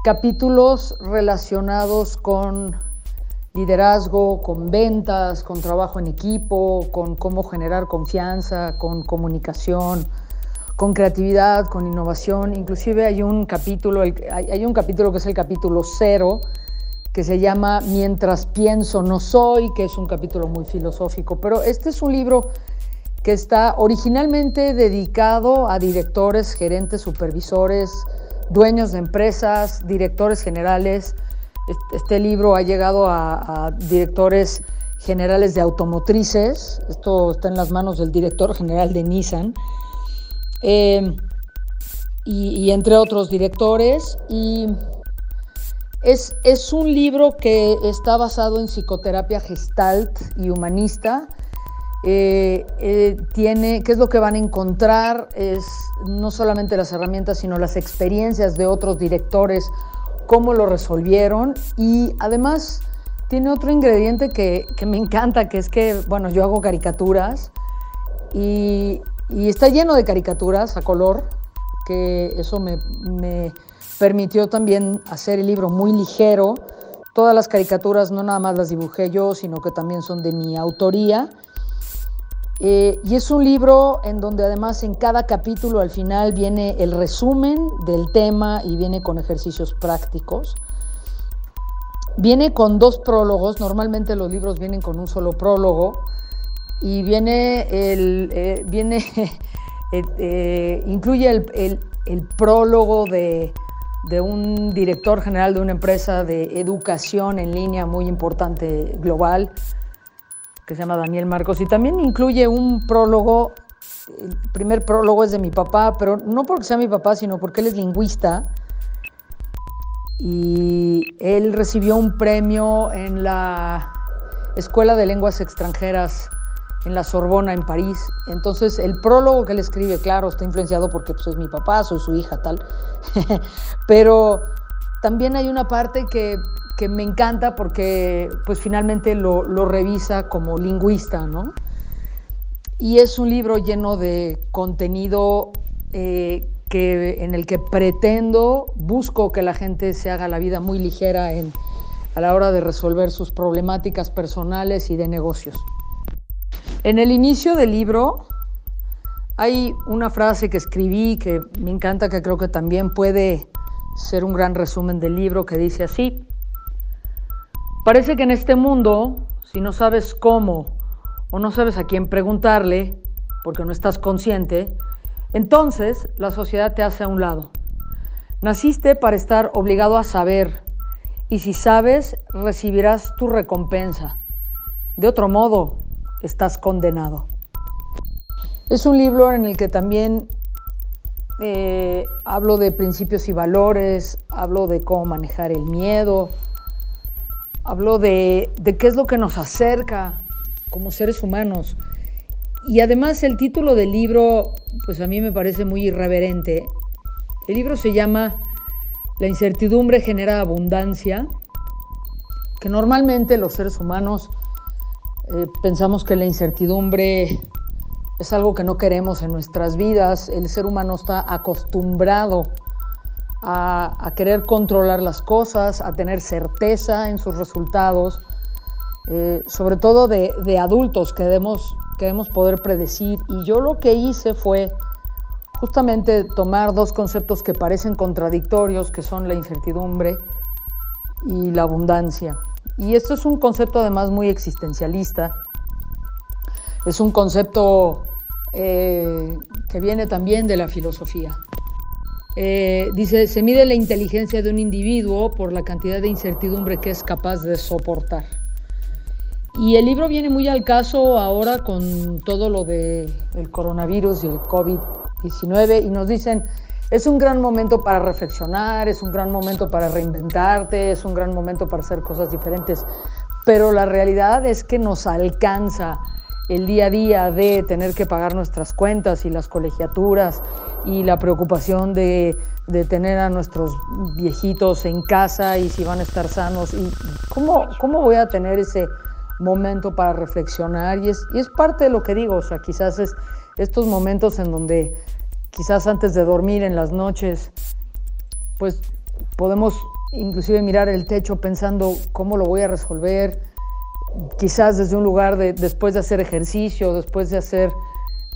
capítulos relacionados con liderazgo, con ventas, con trabajo en equipo, con cómo generar confianza, con comunicación, con creatividad, con innovación. Inclusive hay un capítulo, hay un capítulo que es el capítulo cero, que se llama Mientras pienso no soy, que es un capítulo muy filosófico. Pero este es un libro que está originalmente dedicado a directores, gerentes, supervisores, dueños de empresas, directores generales. Este libro ha llegado a, directores generales de automotrices. Esto está en las manos del director general de Nissan. Eh, y, entre otros directores. Y es, es un libro que está basado en psicoterapia gestalt y humanista eh, eh, tiene, qué es lo que van a encontrar, es no solamente las herramientas, sino las experiencias de otros directores, cómo lo resolvieron y además tiene otro ingrediente que, me encanta, que es que, bueno, yo hago caricaturas y, está lleno de caricaturas a color, que eso me, me permitió también hacer el libro muy ligero. Todas las caricaturas no nada más las dibujé yo, sino que también son de mi autoría eh, y es un libro en donde además en cada capítulo al final viene el resumen del tema y viene con ejercicios prácticos. Viene con dos prólogos, normalmente los libros vienen con un solo prólogo y viene el, eh, viene, eh, incluye el, prólogo de, de un director general de una empresa de educación en línea muy importante global, que se llama Daniel Marcos, y también incluye un prólogo, el primer prólogo es de mi papá, pero no porque sea mi papá, sino porque él es lingüista, y él recibió un premio en la Escuela de Lenguas Extranjeras en la Sorbona, en París. Entonces, el prólogo que él escribe, claro, está influenciado porque pues, es mi papá, soy su hija, tal. Pero también hay una parte que que me encanta porque pues finalmente lo, revisa como lingüista, ¿no? Y es un libro lleno de contenido eh, que, en el que pretendo, busco que la gente se haga la vida muy ligera a la hora de resolver sus problemáticas personales y de negocios. En el inicio del libro hay una frase que escribí que me encanta, que creo que también puede ser un gran resumen del libro, que dice así, Parece que en este mundo, si no sabes cómo o no sabes a quién preguntarle, porque no estás consciente, entonces la sociedad te hace a un lado. Naciste para estar obligado a saber, y si sabes, recibirás tu recompensa. De otro modo, estás condenado. Es un libro en el que también eh, hablo de principios y valores, hablo de cómo manejar el miedo, Hablo de, qué es lo que nos acerca como seres humanos. Y además el título del libro, pues a mí me parece muy irreverente El libro se llama La incertidumbre genera abundancia, que normalmente los seres humanos eh, pensamos que la incertidumbre es algo que no queremos en nuestras vidas. El ser humano está acostumbrado a, querer controlar las cosas, a tener certeza en sus resultados, eh, sobre todo de, adultos que debemos, queremos poder predecir. Y yo lo que hice fue justamente tomar dos conceptos que parecen contradictorios, que son la incertidumbre y la abundancia. Y esto es un concepto además muy existencialista, es un concepto eh, que viene también de la filosofía. Eh, dice, se mide la inteligencia de un individuo por la cantidad de incertidumbre que es capaz de soportar. Y el libro viene muy al caso ahora con todo lo del coronavirus y el COVID-19 y nos dicen, es un gran momento para reflexionar, es un gran momento para reinventarte, es un gran momento para hacer cosas diferentes, pero la realidad es que nos alcanza el día a día de tener que pagar nuestras cuentas y las colegiaturas y la preocupación de, tener a nuestros viejitos en casa y si van a estar sanos y cómo, cómo voy a tener ese momento para reflexionar y es, y es parte de lo que digo, o sea, quizás es estos momentos en donde quizás antes de dormir en las noches, pues podemos inclusive mirar el techo pensando cómo lo voy a resolver, quizás desde un lugar de después de hacer ejercicio, después de hacer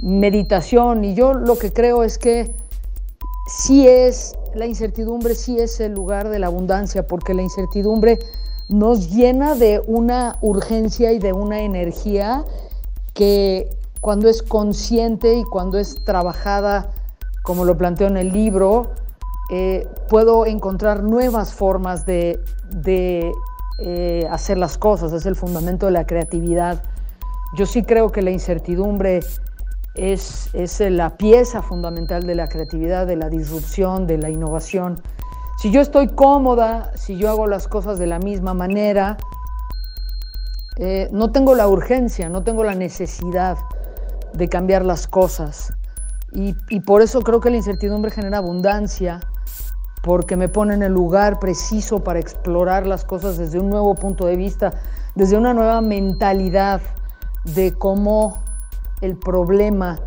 meditación. Y yo lo que creo es que sí es, la incertidumbre sí es el lugar de la abundancia, porque la incertidumbre nos llena de una urgencia y de una energía que cuando es consciente y cuando es trabajada, como lo planteo en el libro, eh, puedo encontrar nuevas formas de, de eh, hacer las cosas, es el fundamento de la creatividad. Yo sí creo que la incertidumbre es, es la pieza fundamental de la creatividad, de la disrupción, de la innovación. Si yo estoy cómoda, si yo hago las cosas de la misma manera, eh, no tengo la urgencia, no tengo la necesidad de cambiar las cosas. Y, y por eso creo que la incertidumbre genera abundancia, porque me pone en el lugar preciso para explorar las cosas desde un nuevo punto de vista, desde una nueva mentalidad de cómo el problema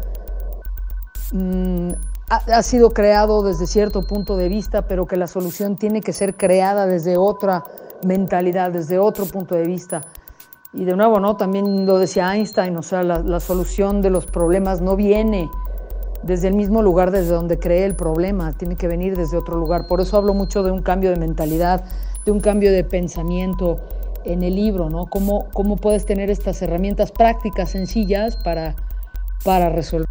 mm, ha, sido creado desde cierto punto de vista, pero que la solución tiene que ser creada desde otra mentalidad, desde otro punto de vista. Y de nuevo, ¿no? También lo decía Einstein, o sea, la, la solución de los problemas no viene desde el mismo lugar desde donde cree el problema, tiene que venir desde otro lugar. Por eso hablo mucho de un cambio de mentalidad, de un cambio de pensamiento en el libro, ¿no? Cómo, cómo puedes tener estas herramientas prácticas, sencillas para, para resolver.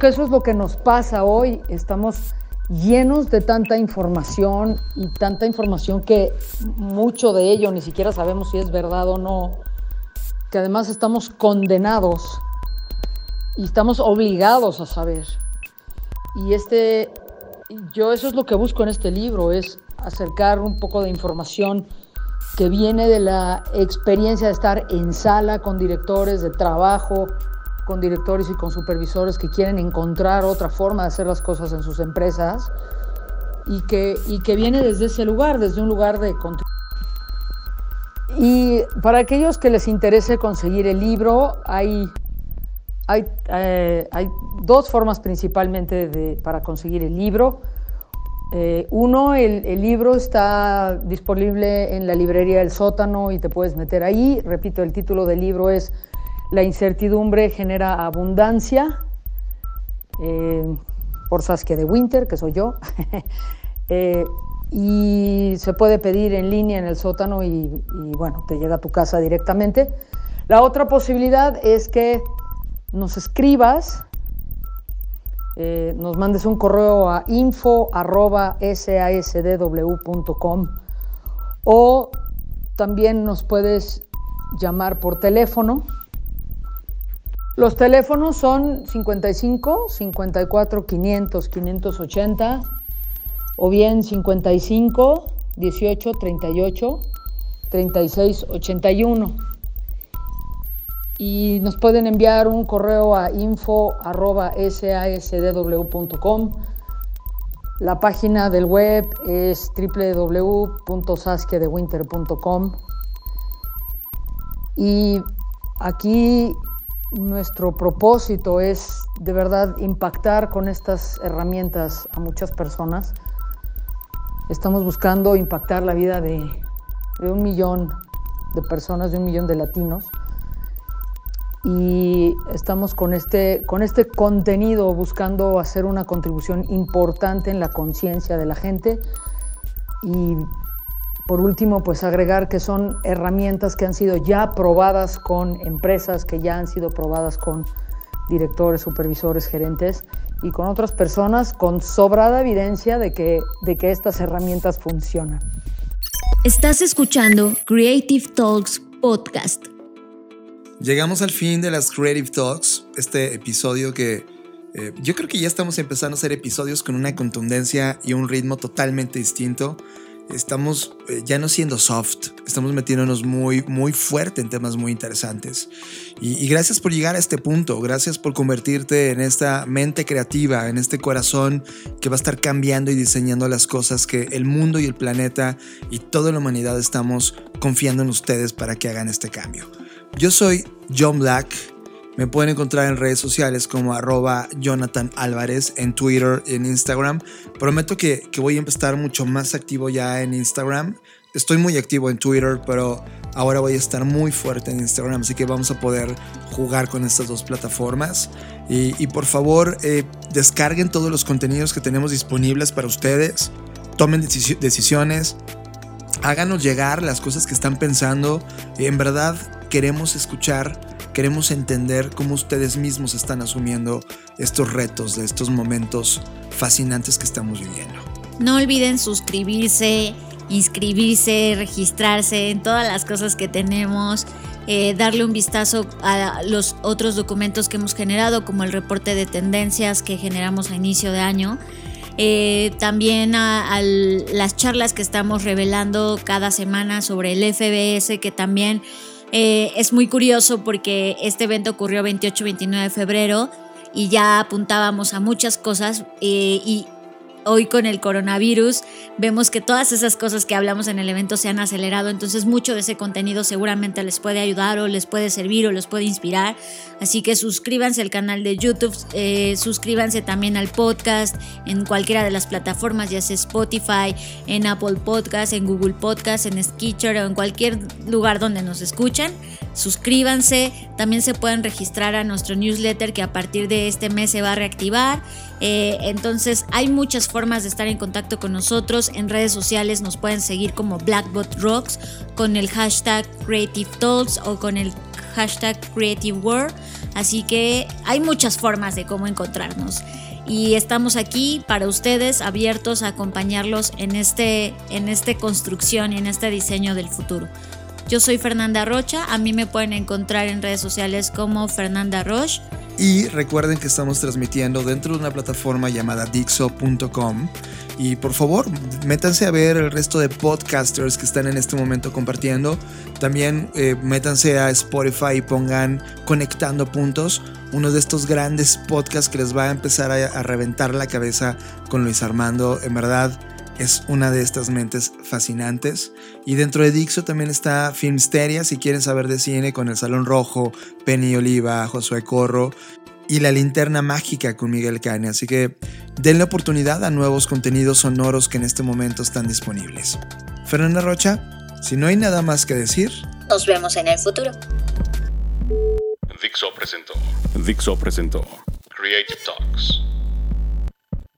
Eso es lo que nos pasa hoy. Estamos llenos de tanta información y tanta información que mucho de ello ni siquiera sabemos si es verdad o no, que además estamos condenados y estamos obligados a saber. Y este, yo eso es lo que busco en este libro, es acercar un poco de información que viene de la experiencia de estar en sala con directores de trabajo, con directores y con supervisores que quieren encontrar otra forma de hacer las cosas en sus empresas y que, y que viene desde ese lugar, desde un lugar de Y para aquellos que les interese conseguir el libro, hay hay, eh, hay dos formas principalmente para conseguir el libro. Eh, uno, el, libro está disponible en la librería El Sótano y te puedes meter ahí. Repito, el título del libro es La incertidumbre genera abundancia, eh, por Saskia de Winter, que soy yo. y se puede pedir en línea en el sótano y bueno, te llega a tu casa directamente. La otra posibilidad es que nos escribas, eh, nos mandes un correo a info.sasdw.com o también nos puedes llamar por teléfono. Los teléfonos son 55 54 500 580 o bien 55 18 38 36 81 y nos pueden enviar un correo a info.sasdw.com La página del web es www.saskiadewinter.com y aquí nuestro propósito es de verdad impactar con estas herramientas a muchas personas. Estamos buscando impactar la vida de, de un millón de personas, de un millón de latinos y estamos con este, con este contenido buscando hacer una contribución importante en la conciencia de la gente y por último pues agregar que son herramientas que han sido ya probadas con empresas, que ya han sido probadas con directores, supervisores, gerentes y con otras personas con sobrada evidencia de que, de que estas herramientas funcionan. Estás escuchando Creative Talks Podcast Llegamos al fin de las Creative Talks, este episodio que eh, yo creo que ya estamos empezando a hacer episodios con una contundencia y un ritmo totalmente distinto. Estamos eh, ya no siendo soft, estamos metiéndonos muy, muy fuerte en temas muy interesantes. Y, y gracias por llegar a este punto, gracias por convertirte en esta mente creativa, en este corazón que va a estar cambiando y diseñando las cosas que el mundo y el planeta y toda la humanidad estamos confiando en ustedes para que hagan este cambio. Yo soy John Black. Me pueden encontrar en redes sociales como arroba Jonathan Álvarez en Twitter y en Instagram. Prometo que, que voy a estar mucho más activo ya en Instagram. Estoy muy activo en Twitter, pero ahora voy a estar muy fuerte en Instagram, así que vamos a poder jugar con estas dos plataformas. Y, por favor, eh, descarguen todos los contenidos que tenemos disponibles para ustedes. Tomen decisiones. Háganos llegar las cosas que están pensando. En verdad, queremos escuchar, queremos entender cómo ustedes mismos están asumiendo estos retos de estos momentos fascinantes que estamos viviendo. No olviden suscribirse, inscribirse, registrarse en todas las cosas que tenemos. Eh, darle un vistazo a los otros documentos que hemos generado, como el reporte de tendencias que generamos a inicio de año. Eh, también a, las charlas que estamos revelando cada semana sobre el FBS, que también eh, es muy curioso porque este evento ocurrió 28-29 de febrero y ya apuntábamos a muchas cosas eh, y hoy con el coronavirus vemos que todas esas cosas que hablamos en el evento se han acelerado, entonces mucho de ese contenido seguramente les puede ayudar o les puede servir o les puede inspirar. Así que suscríbanse al canal de YouTube, eh, suscríbanse también al podcast en cualquiera de las plataformas, ya sea Spotify, en Apple Podcast, en Google Podcast, en Skitcher o en cualquier lugar donde nos escuchan. Suscríbanse, también se pueden registrar a nuestro newsletter que a partir de este mes se va a reactivar. Eh, entonces hay muchas formas de estar en contacto con nosotros. En redes sociales nos pueden seguir como Blackbot Rocks con el hashtag Creative Talks o con el hashtag Creative World. Así que hay muchas formas de cómo encontrarnos. Y estamos aquí para ustedes, abiertos a acompañarlos en este, en este construcción y en este diseño del futuro. Yo soy Fernanda Rocha, a mí me pueden encontrar en redes sociales como Fernanda Roche. Y recuerden que estamos transmitiendo dentro de una plataforma llamada Dixo.com. Y por favor, métanse a ver el resto de podcasters que están en este momento compartiendo. También eh, métanse a Spotify y pongan Conectando Puntos, uno de estos grandes podcasts que les va a empezar a, a reventar la cabeza con Luis Armando. En verdad, es una de estas mentes fascinantes. Y dentro de Dixo también está Filmsteria, si quieren saber de cine, con El Salón Rojo, Penny Oliva, Josué Corro y La Linterna Mágica con Miguel Cane. Así que denle oportunidad a nuevos contenidos sonoros que en este momento están disponibles. Fernanda Rocha, si no hay nada más que decir, nos vemos en el futuro. Dixo presentó. Dixo presentó. Creative Talks.